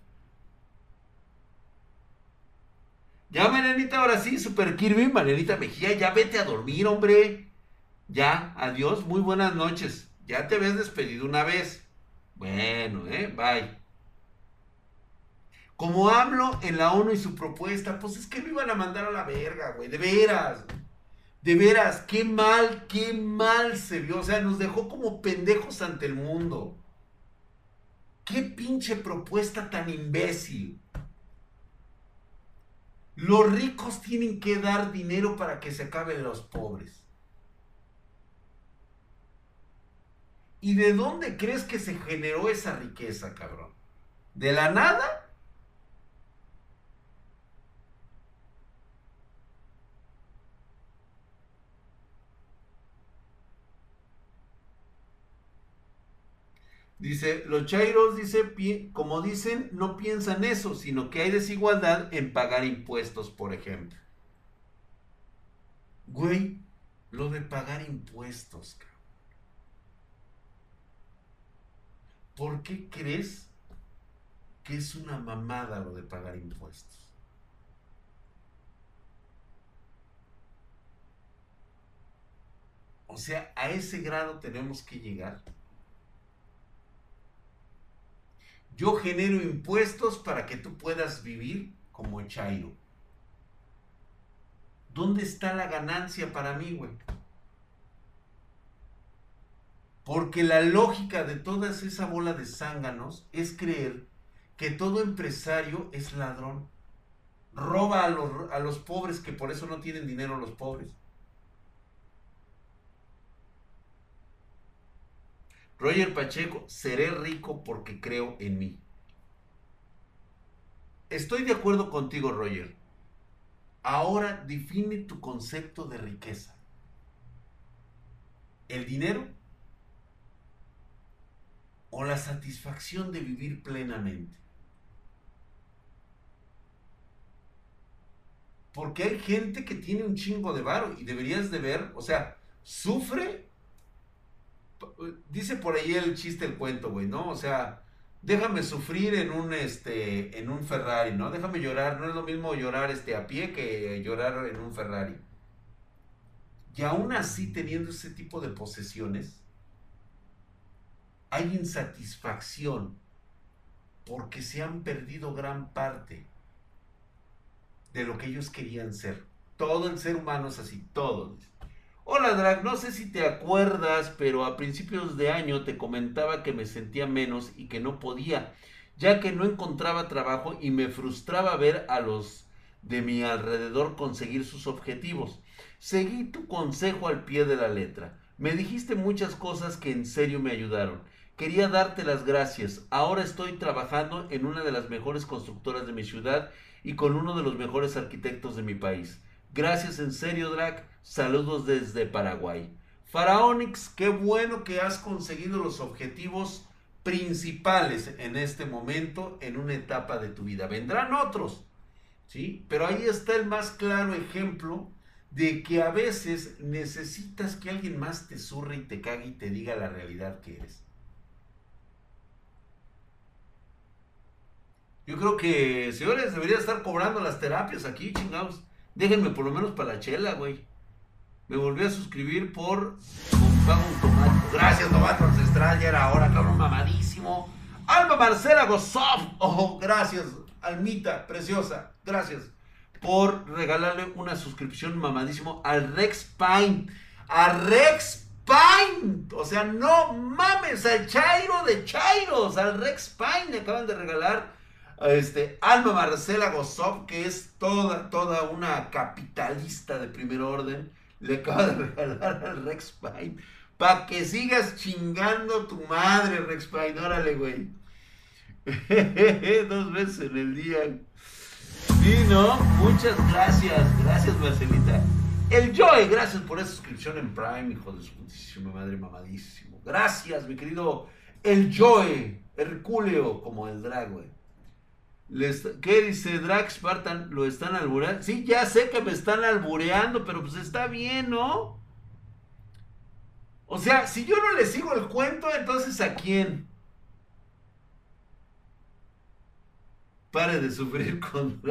Ya, Marianita, ahora sí, Super Kirby, Marianita Mejía, ya vete a dormir, hombre. Ya, adiós, muy buenas noches. Ya te habías despedido una vez. Bueno, eh, bye. Como hablo en la ONU y su propuesta, pues es que me iban a mandar a la verga, güey, de veras. De veras, qué mal, qué mal se vio. O sea, nos dejó como pendejos ante el mundo. Qué pinche propuesta tan imbécil. Los ricos tienen que dar dinero para que se acaben los pobres. ¿Y de dónde crees que se generó esa riqueza, cabrón? ¿De la nada? Dice, los chairos, dice, como dicen, no piensan eso, sino que hay desigualdad en pagar impuestos, por ejemplo. Güey, lo de pagar impuestos, cabrón. ¿Por qué crees que es una mamada lo de pagar impuestos? O sea, a ese grado tenemos que llegar. Yo genero impuestos para que tú puedas vivir como Chairo. ¿Dónde está la ganancia para mí, güey? Porque la lógica de toda esa bola de zánganos es creer que todo empresario es ladrón. Roba a los, a los pobres que por eso no tienen dinero los pobres. Roger Pacheco, seré rico porque creo en mí. Estoy de acuerdo contigo, Roger. Ahora define tu concepto de riqueza. ¿El dinero? ¿O la satisfacción de vivir plenamente? Porque hay gente que tiene un chingo de varo y deberías de ver, o sea, sufre dice por ahí el chiste, el cuento, güey, ¿no? O sea, déjame sufrir en un, este, en un Ferrari, ¿no? Déjame llorar, no es lo mismo llorar, este, a pie que llorar en un Ferrari. Y aún así, teniendo ese tipo de posesiones, hay insatisfacción porque se han perdido gran parte de lo que ellos querían ser. Todo el ser humano es así, todo. Hola Drag, no sé si te acuerdas, pero a principios de año te comentaba que me sentía menos y que no podía, ya que no encontraba trabajo y me frustraba ver a los de mi alrededor conseguir sus objetivos. Seguí tu consejo al pie de la letra. Me dijiste muchas cosas que en serio me ayudaron. Quería darte las gracias. Ahora estoy trabajando en una de las mejores constructoras de mi ciudad y con uno de los mejores arquitectos de mi país. Gracias en serio, Drac. Saludos desde Paraguay. Faraonix, qué bueno que has conseguido los objetivos principales en este momento, en una etapa de tu vida. Vendrán otros, ¿sí? Pero ahí está el más claro ejemplo de que a veces necesitas que alguien más te surre y te cague y te diga la realidad que eres. Yo creo que, señores, debería estar cobrando las terapias aquí, chingados. Déjenme por lo menos para la chela, güey. Me volví a suscribir por Gracias, Tomato Ancestral. Ya era hora, cabrón, mamadísimo. Alma Marcela Gozov. Oh, gracias, Almita, preciosa. Gracias por regalarle una suscripción mamadísimo al Rex Pine. A Rex Pine. O sea, no mames, al Chairo de Chairos. Al Rex Pine. Me acaban de regalar este, Alma Marcela Gozov, que es toda, toda una capitalista de primer orden, le acaba de regalar al Rex Pine. Para que sigas chingando tu madre, Rex Pine. Órale, güey. Dos veces en el día. Sí, ¿no? Muchas gracias. Gracias, Marcelita. El Joy, gracias por esa suscripción en Prime, hijo de su putísima madre mamadísimo. Gracias, mi querido El Joy, Herculeo, como el drag, güey. ¿Qué dice Spartan? ¿Lo están albureando? Sí, ya sé que me están albureando, pero pues está bien, ¿no? O sea, si yo no le sigo el cuento, entonces ¿a quién? Pare de sufrir con...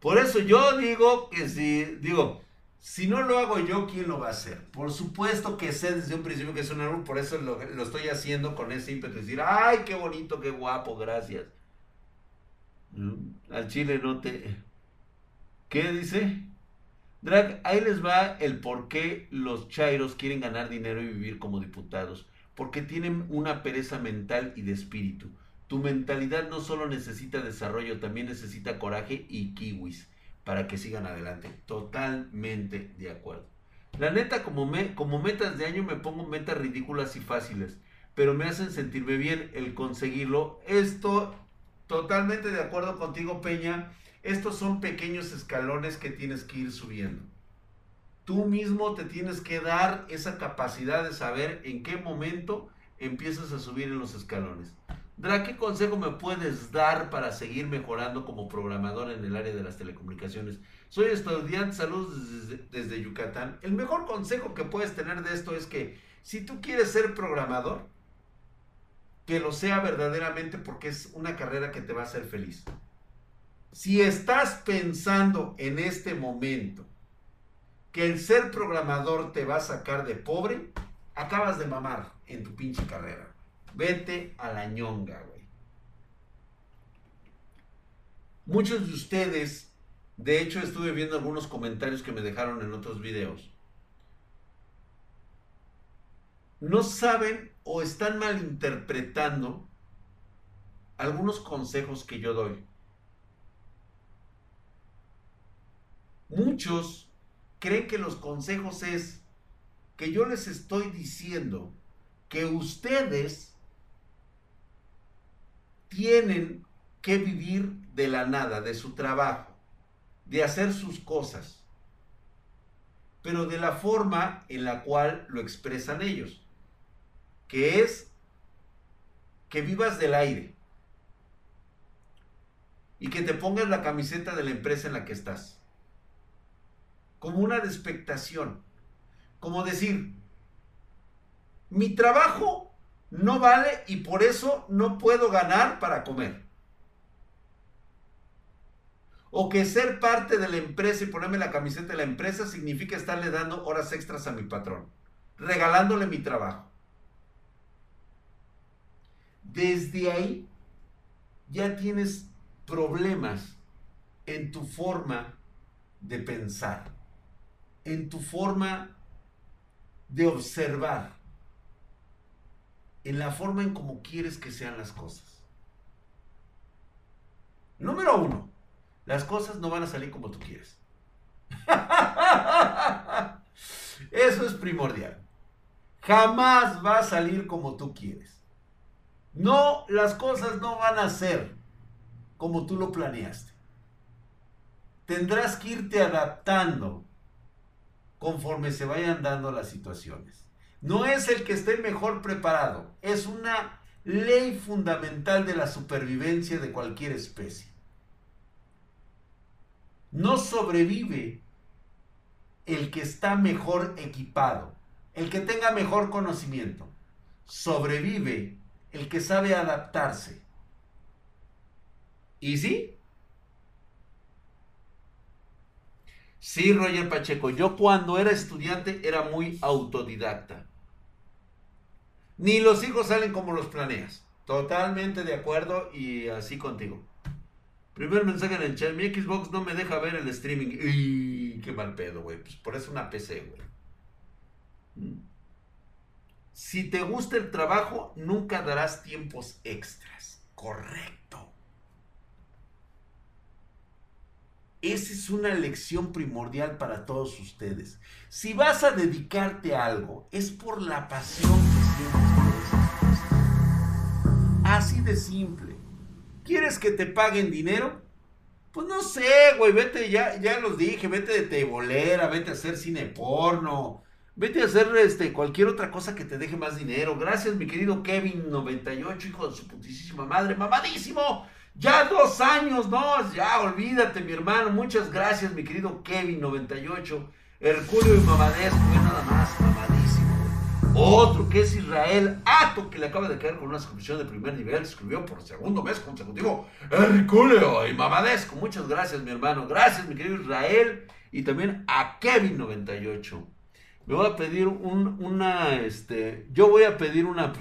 Por eso yo digo que si, digo, si no lo hago yo, ¿quién lo va a hacer? Por supuesto que sé desde un principio que es un árbol, por eso lo, estoy haciendo con ese ímpetu de decir, ay, qué bonito, qué guapo, gracias. Al chile no te... ¿Qué dice? Drag, ahí les va el por qué los chairos quieren ganar dinero y vivir como diputados. Porque tienen una pereza mental y de espíritu. Tu mentalidad no solo necesita desarrollo, también necesita coraje y kiwis para que sigan adelante. Totalmente de acuerdo. La neta, como, me, como metas de año me pongo metas ridículas y fáciles, pero me hacen sentirme bien el conseguirlo. Esto, totalmente de acuerdo contigo, Peña. Estos son pequeños escalones que tienes que ir subiendo. Tú mismo te tienes que dar esa capacidad de saber en qué momento empiezas a subir en los escalones. Dra, ¿qué consejo me puedes dar para seguir mejorando como programador en el área de las telecomunicaciones? Soy estudiante, saludos desde, desde, Yucatán. El mejor consejo que puedes tener de esto es que si tú quieres ser programador, que lo sea verdaderamente porque es una carrera que te va a hacer feliz. Si estás pensando en este momento que el ser programador te va a sacar de pobre, acabas de mamar en tu pinche carrera. Vete a la ñonga, güey. Muchos de ustedes, de hecho estuve viendo algunos comentarios que me dejaron en otros videos, no saben o están malinterpretando algunos consejos que yo doy. Muchos creen que los consejos es que yo les estoy diciendo que ustedes tienen que vivir de la nada, de su trabajo, de hacer sus cosas, pero de la forma en la cual lo expresan ellos, que es que vivas del aire y que te pongas la camiseta de la empresa en la que estás, como una despectación, como decir, mi trabajo no vale y por eso no puedo ganar para comer. O que ser parte de la empresa y ponerme la camiseta de la empresa significa estarle dando horas extras a mi patrón, regalándole mi trabajo. Desde ahí ya tienes problemas en tu forma de pensar, en tu forma de observar en la forma en cómo quieres que sean las cosas. Número uno, las cosas no van a salir como tú quieres. Eso es primordial. Jamás va a salir como tú quieres. No, las cosas no van a ser como tú lo planeaste. Tendrás que irte adaptando conforme se vayan dando las situaciones. No es el que esté mejor preparado, es una ley fundamental de la supervivencia de cualquier especie. No sobrevive el que está mejor equipado, el que tenga mejor conocimiento. Sobrevive el que sabe adaptarse. ¿Y sí? Sí, Roger Pacheco, yo cuando era estudiante era muy autodidacta. Ni los hijos salen como los planeas. Totalmente de acuerdo y así contigo. Primer mensaje en el chat, mi Xbox no me deja ver el streaming. ¡Y qué mal pedo, güey! Pues por eso una PC, güey. Mm. Si te gusta el trabajo, nunca darás tiempos extras. Correcto. Esa es una lección primordial para todos ustedes. Si vas a dedicarte a algo, es por la pasión Así de simple. ¿Quieres que te paguen dinero? Pues no sé, güey, vete, ya, ya los dije, vete de tebolera, vete a hacer cine porno, vete a hacer este, cualquier otra cosa que te deje más dinero. Gracias, mi querido Kevin98, hijo de su putísima madre, mamadísimo. Ya dos años, no, ya olvídate, mi hermano. Muchas gracias, mi querido Kevin98. Herculeo y Mamadesco, nada más. Otro que es Israel Ato, que le acaba de caer con una suscripción de primer nivel, escribió por segundo mes consecutivo. Herculeo y Mamadesco. Muchas gracias, mi hermano. Gracias, mi querido Israel. Y también a Kevin98. Me voy a pedir un, una, este, yo voy a pedir una...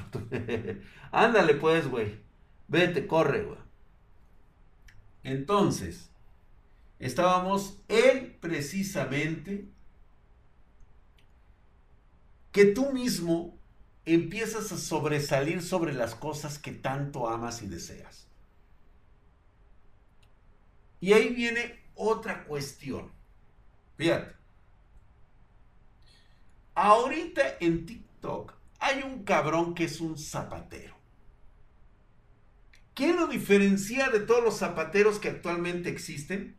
Ándale pues, güey. Vete, corre, güey. Entonces, estábamos en precisamente que tú mismo empiezas a sobresalir sobre las cosas que tanto amas y deseas. Y ahí viene otra cuestión. Fíjate. Ahorita en TikTok hay un cabrón que es un zapatero. ¿Qué lo diferencia de todos los zapateros que actualmente existen?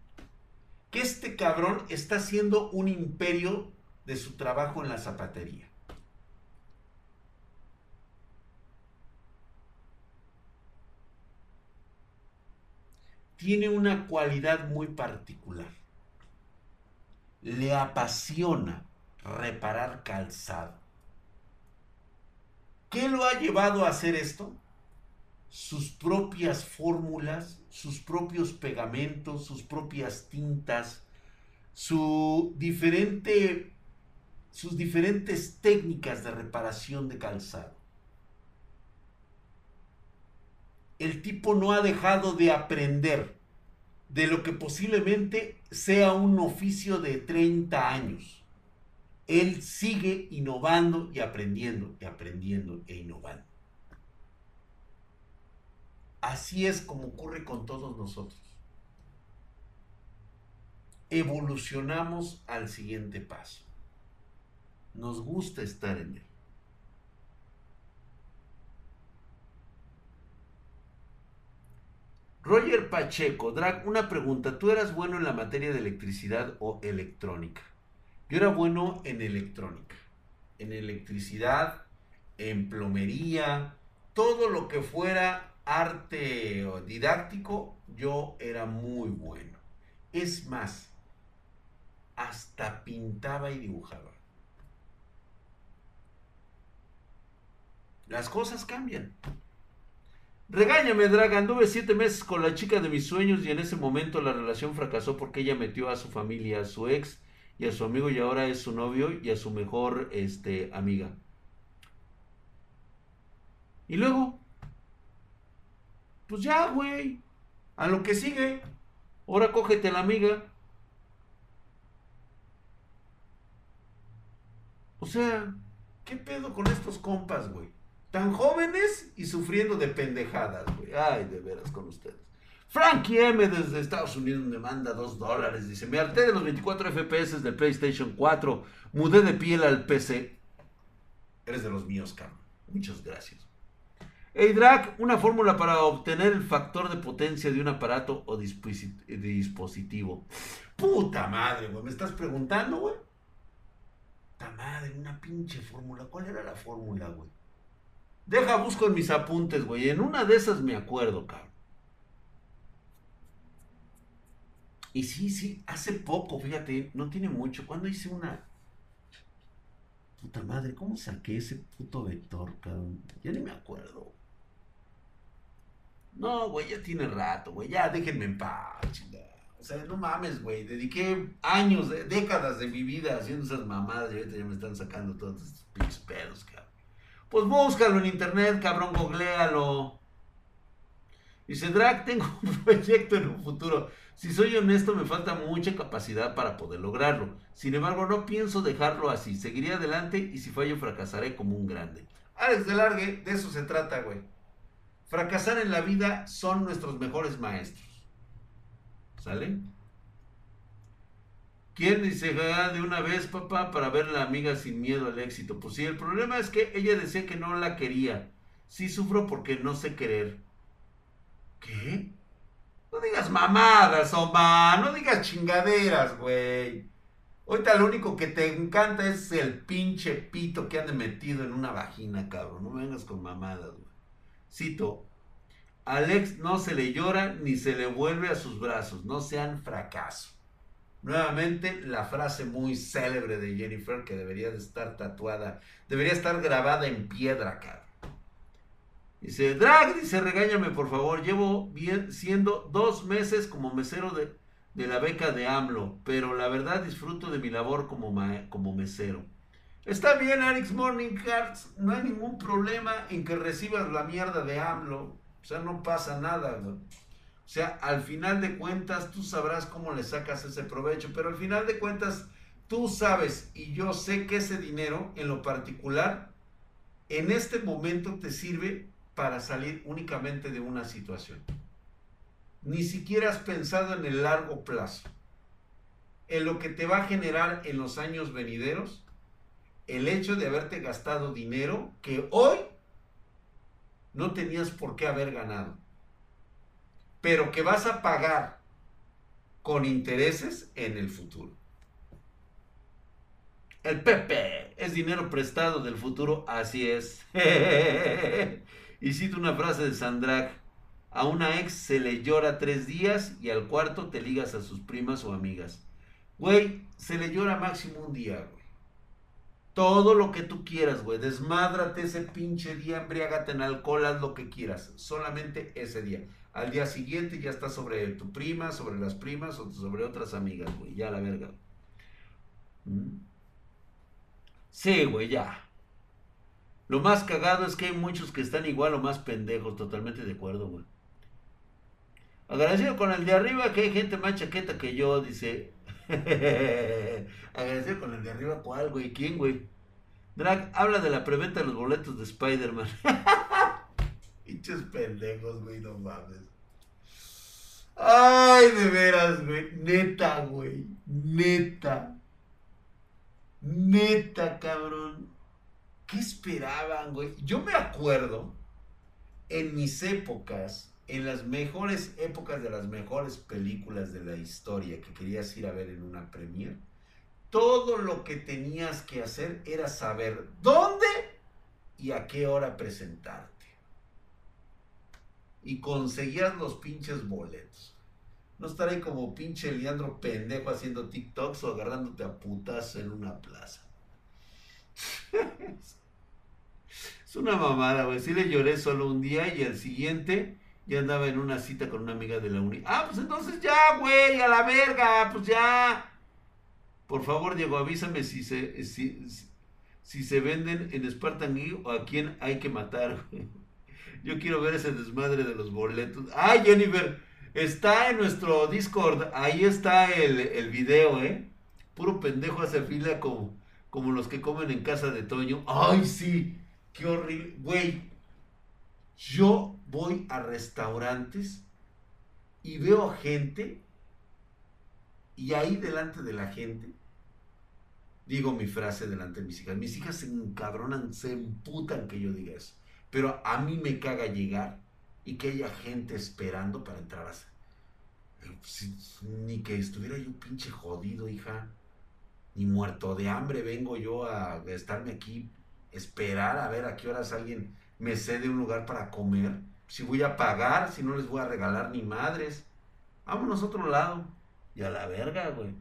Que este cabrón está haciendo un imperio de su trabajo en la zapatería. Tiene una cualidad muy particular. Le apasiona reparar calzado. ¿Qué lo ha llevado a hacer esto? sus propias fórmulas, sus propios pegamentos, sus propias tintas, su diferente, sus diferentes técnicas de reparación de calzado. El tipo no ha dejado de aprender de lo que posiblemente sea un oficio de 30 años. Él sigue innovando y aprendiendo y aprendiendo e innovando. Así es como ocurre con todos nosotros. Evolucionamos al siguiente paso. Nos gusta estar en él. Roger Pacheco, Drag, una pregunta. ¿Tú eras bueno en la materia de electricidad o electrónica? Yo era bueno en electrónica, en electricidad, en plomería, todo lo que fuera arte didáctico, yo era muy bueno. Es más, hasta pintaba y dibujaba. Las cosas cambian. Regáñame, Draga. Anduve siete meses con la chica de mis sueños y en ese momento la relación fracasó porque ella metió a su familia, a su ex y a su amigo y ahora es su novio y a su mejor este, amiga. Y luego, pues ya, güey. A lo que sigue. Ahora cógete la amiga. O sea, ¿qué pedo con estos compas, güey? Tan jóvenes y sufriendo de pendejadas, güey. Ay, de veras con ustedes. Frankie M desde Estados Unidos me manda 2 dólares. Dice, me harté de los 24 FPS del PlayStation 4. Mudé de piel al PC. Eres de los míos, cabrón. Muchas gracias. Hey Drac, una fórmula para obtener el factor de potencia de un aparato o dispositivo. Puta madre, güey. ¿Me estás preguntando, güey? Puta madre, una pinche fórmula. ¿Cuál era la fórmula, güey? Deja, busco en mis apuntes, güey. En una de esas me acuerdo, cabrón. Y sí, sí, hace poco, fíjate, no tiene mucho. Cuando hice una. Puta madre, ¿cómo saqué ese puto vector, cabrón? Ya ni me acuerdo. No, güey, ya tiene rato, güey. Ya déjenme en paz. O sea, no mames, güey. Dediqué años, décadas de mi vida haciendo esas mamadas y ahorita ya me están sacando todos estos pinches pedos, cabrón. Pues búscalo en internet, cabrón, googlealo. Dice, Drag, tengo un proyecto en un futuro. Si soy honesto, me falta mucha capacidad para poder lograrlo. Sin embargo, no pienso dejarlo así. Seguiré adelante y si fallo, fracasaré como un grande. Alex de Largue, de eso se trata, güey. Fracasar en la vida son nuestros mejores maestros. ¿Sale? ¿Quién dice de una vez, papá, para ver la amiga sin miedo al éxito? Pues sí, el problema es que ella decía que no la quería. Sí sufro porque no sé querer. ¿Qué? No digas mamadas, Omar. No digas chingaderas, güey. Ahorita lo único que te encanta es el pinche pito que ande metido en una vagina, cabrón. No vengas con mamadas, güey. Cito, Alex no se le llora ni se le vuelve a sus brazos, no sean fracaso. Nuevamente la frase muy célebre de Jennifer que debería de estar tatuada, debería estar grabada en piedra, cara. Dice, Drag, dice, regáñame por favor, llevo bien, siendo dos meses como mesero de, de, la beca de AMLO, pero la verdad disfruto de mi labor como, como mesero. Está bien, Alex Morning Cards. No hay ningún problema en que recibas la mierda de AMLO. O sea, no pasa nada, O sea, al final de cuentas, tú sabrás cómo le sacas ese provecho. Pero al final de cuentas, tú sabes y yo sé que ese dinero, en lo particular, en este momento te sirve para salir únicamente de una situación. Ni siquiera has pensado en el largo plazo. En lo que te va a generar en los años venideros el hecho de haberte gastado dinero que hoy no tenías por qué haber ganado, pero que vas a pagar con intereses en el futuro. El Pepe es dinero prestado del futuro, así es. y cito una frase de Sandrak. A una ex se le llora tres días y al cuarto te ligas a sus primas o amigas. Güey, se le llora máximo un día, güey. Todo lo que tú quieras, güey. Desmádrate ese pinche día, embriágate en alcohol, haz lo que quieras. Solamente ese día. Al día siguiente ya estás sobre tu prima, sobre las primas o sobre otras amigas, güey. Ya la verga. ¿Mm? Sí, güey, ya. Lo más cagado es que hay muchos que están igual o más pendejos. Totalmente de acuerdo, güey. Agradecido con el de arriba que hay gente más chaqueta que yo, dice. Agradecido con el de arriba, ¿cuál, güey? ¿Quién, güey? Drag, habla de la preventa de los boletos de Spider-Man. Pinches pendejos, güey, no mames. Ay, de veras, güey. Neta, güey. Neta. Neta, cabrón. ¿Qué esperaban, güey? Yo me acuerdo en mis épocas en las mejores épocas de las mejores películas de la historia que querías ir a ver en una premiere, todo lo que tenías que hacer era saber dónde y a qué hora presentarte. Y conseguías los pinches boletos. No estar ahí como pinche Leandro pendejo haciendo TikToks o agarrándote a putas en una plaza. es una mamada, güey. Sí le lloré solo un día y el siguiente ya andaba en una cita con una amiga de la uni. Ah, pues entonces ya, güey, a la verga, pues ya. Por favor, Diego, avísame si se, si, si se venden en Spartan Geek o a quién hay que matar. Yo quiero ver ese desmadre de los boletos. Ay, Jennifer, está en nuestro Discord. Ahí está el, el video, ¿eh? Puro pendejo hace fila como, como los que comen en casa de Toño. Ay, sí, qué horrible. Güey, yo voy a restaurantes y veo gente y ahí delante de la gente digo mi frase delante de mis hijas. Mis hijas se encabronan, se emputan que yo diga eso. Pero a mí me caga llegar y que haya gente esperando para entrar a... Ni que estuviera yo pinche jodido, hija. Ni muerto de hambre vengo yo a estarme aquí, esperar a ver a qué horas alguien me cede un lugar para comer. Si voy a pagar, si no les voy a regalar ni madres. Vámonos a otro lado. Y a la verga, güey.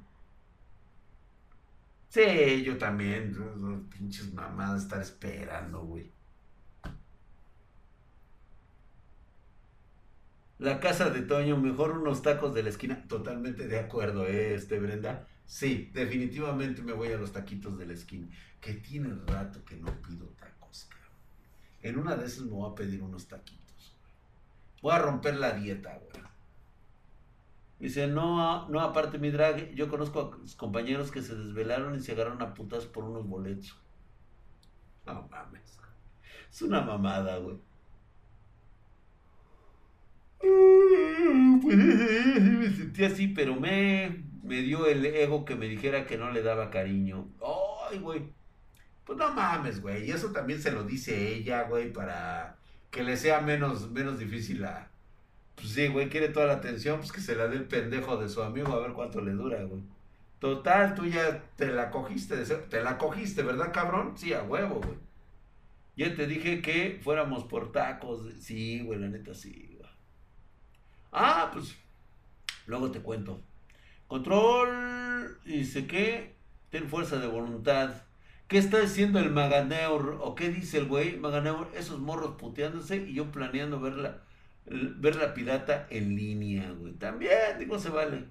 Sí, yo también. Pinches mamadas estar esperando, güey. La casa de Toño, mejor unos tacos de la esquina. Totalmente de acuerdo, ¿eh, este Brenda. Sí, definitivamente me voy a los taquitos de la esquina. Que tiene rato que no pido tacos, cabrón. En una de esas me voy a pedir unos taquitos. Voy a romper la dieta, güey. Dice, no, no, aparte mi drag, yo conozco a compañeros que se desvelaron y se agarraron a putas por unos boletos. No mames. Es una mamada, güey. Pues, me sentí así, pero me, me dio el ego que me dijera que no le daba cariño. Ay, güey. Pues no mames, güey. Y eso también se lo dice ella, güey, para que le sea menos, menos difícil a, pues sí, güey, quiere toda la atención, pues que se la dé el pendejo de su amigo a ver cuánto le dura, güey. Total, tú ya te la cogiste, te la cogiste, ¿verdad, cabrón? Sí, a huevo, güey. Ya te dije que fuéramos por tacos. Sí, güey, la neta sí. Ah, pues, luego te cuento. Control, dice que, ten fuerza de voluntad. ¿Qué está diciendo el Maganeur? ¿O qué dice el güey? Maganeur, esos morros puteándose y yo planeando verla ver la pirata en línea, güey. También, digo, se vale.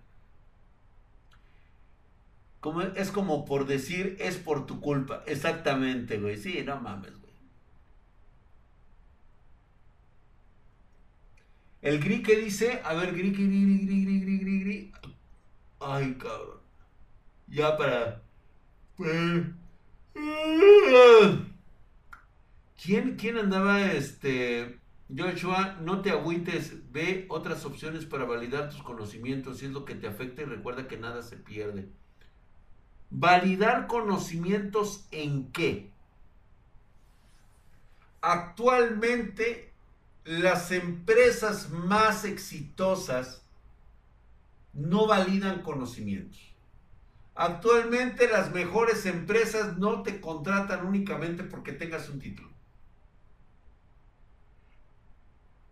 Como, es como por decir, es por tu culpa. Exactamente, güey. Sí, no mames, güey. El gri que dice, a ver, gri, gri, gri, gri, gri, gri, gri, gri. Ay, cabrón. Ya para. ¿Quién, quién andaba este Joshua, no te agüites, ve otras opciones para validar tus conocimientos, si es lo que te afecta y recuerda que nada se pierde. ¿Validar conocimientos en qué? Actualmente las empresas más exitosas no validan conocimientos. Actualmente las mejores empresas no te contratan únicamente porque tengas un título.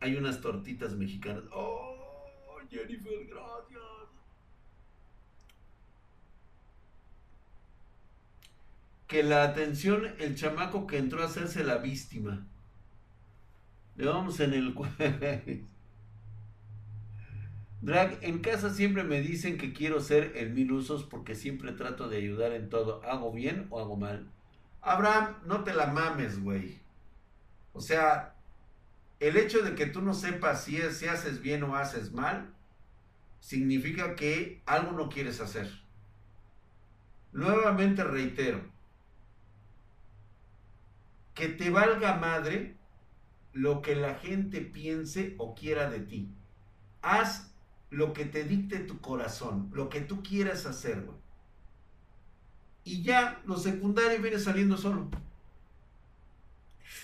hay unas tortitas mexicanas. ¡Oh, Jennifer, gracias! Que la atención, el chamaco que entró a hacerse la víctima. Le vamos en el Drag, en casa siempre me dicen que quiero ser el mil usos porque siempre trato de ayudar en todo. ¿Hago bien o hago mal? Abraham, no te la mames, güey. O sea, el hecho de que tú no sepas si, es, si haces bien o haces mal, significa que algo no quieres hacer. Nuevamente reitero, que te valga madre lo que la gente piense o quiera de ti. Haz lo que te dicte tu corazón, lo que tú quieras hacer, Y ya lo secundario viene saliendo solo.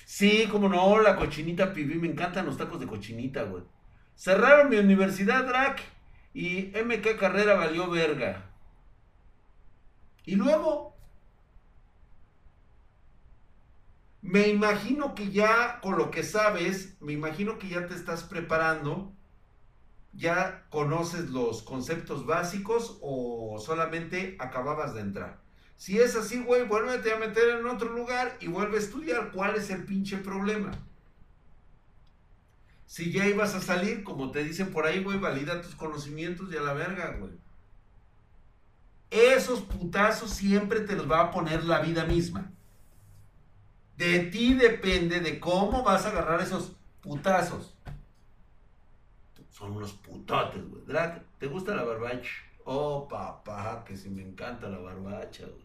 Sí, como no, la cochinita pibí, me encantan los tacos de cochinita, güey. Cerraron mi universidad, Drac, y MK Carrera valió verga. Y luego, me imagino que ya con lo que sabes, me imagino que ya te estás preparando, ya conoces los conceptos básicos o solamente acababas de entrar. Si es así, güey, vuélvete a meter en otro lugar y vuelve a estudiar cuál es el pinche problema. Si ya ibas a salir, como te dicen por ahí, güey, valida tus conocimientos y a la verga, güey. Esos putazos siempre te los va a poner la vida misma. De ti depende de cómo vas a agarrar esos putazos. Son unos putotes, güey. ¿te gusta la barbacha? Oh, papá, que si me encanta la barbacha, güey.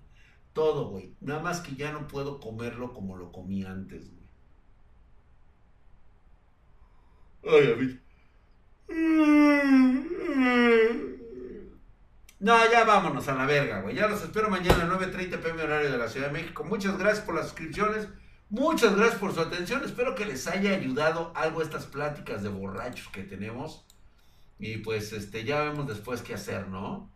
Todo, güey. Nada más que ya no puedo comerlo como lo comí antes, güey. Ay, a No, ya vámonos a la verga, güey. Ya los espero mañana a 9.30 pm horario de la Ciudad de México. Muchas gracias por las suscripciones. Muchas gracias por su atención. Espero que les haya ayudado algo estas pláticas de borrachos que tenemos. Y pues este ya vemos después qué hacer, ¿no?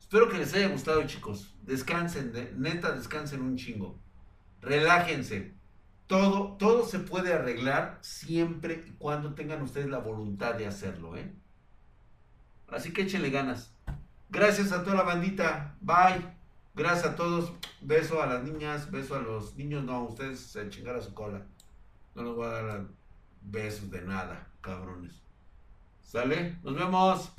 Espero que les haya gustado, chicos. Descansen, neta, descansen un chingo. Relájense. Todo, todo se puede arreglar siempre y cuando tengan ustedes la voluntad de hacerlo, ¿eh? Así que échenle ganas. Gracias a toda la bandita. Bye. Gracias a todos. Beso a las niñas, beso a los niños. No, ustedes se chingar a su cola. No les voy a dar besos de nada, cabrones. ¿Sale? Nos vemos.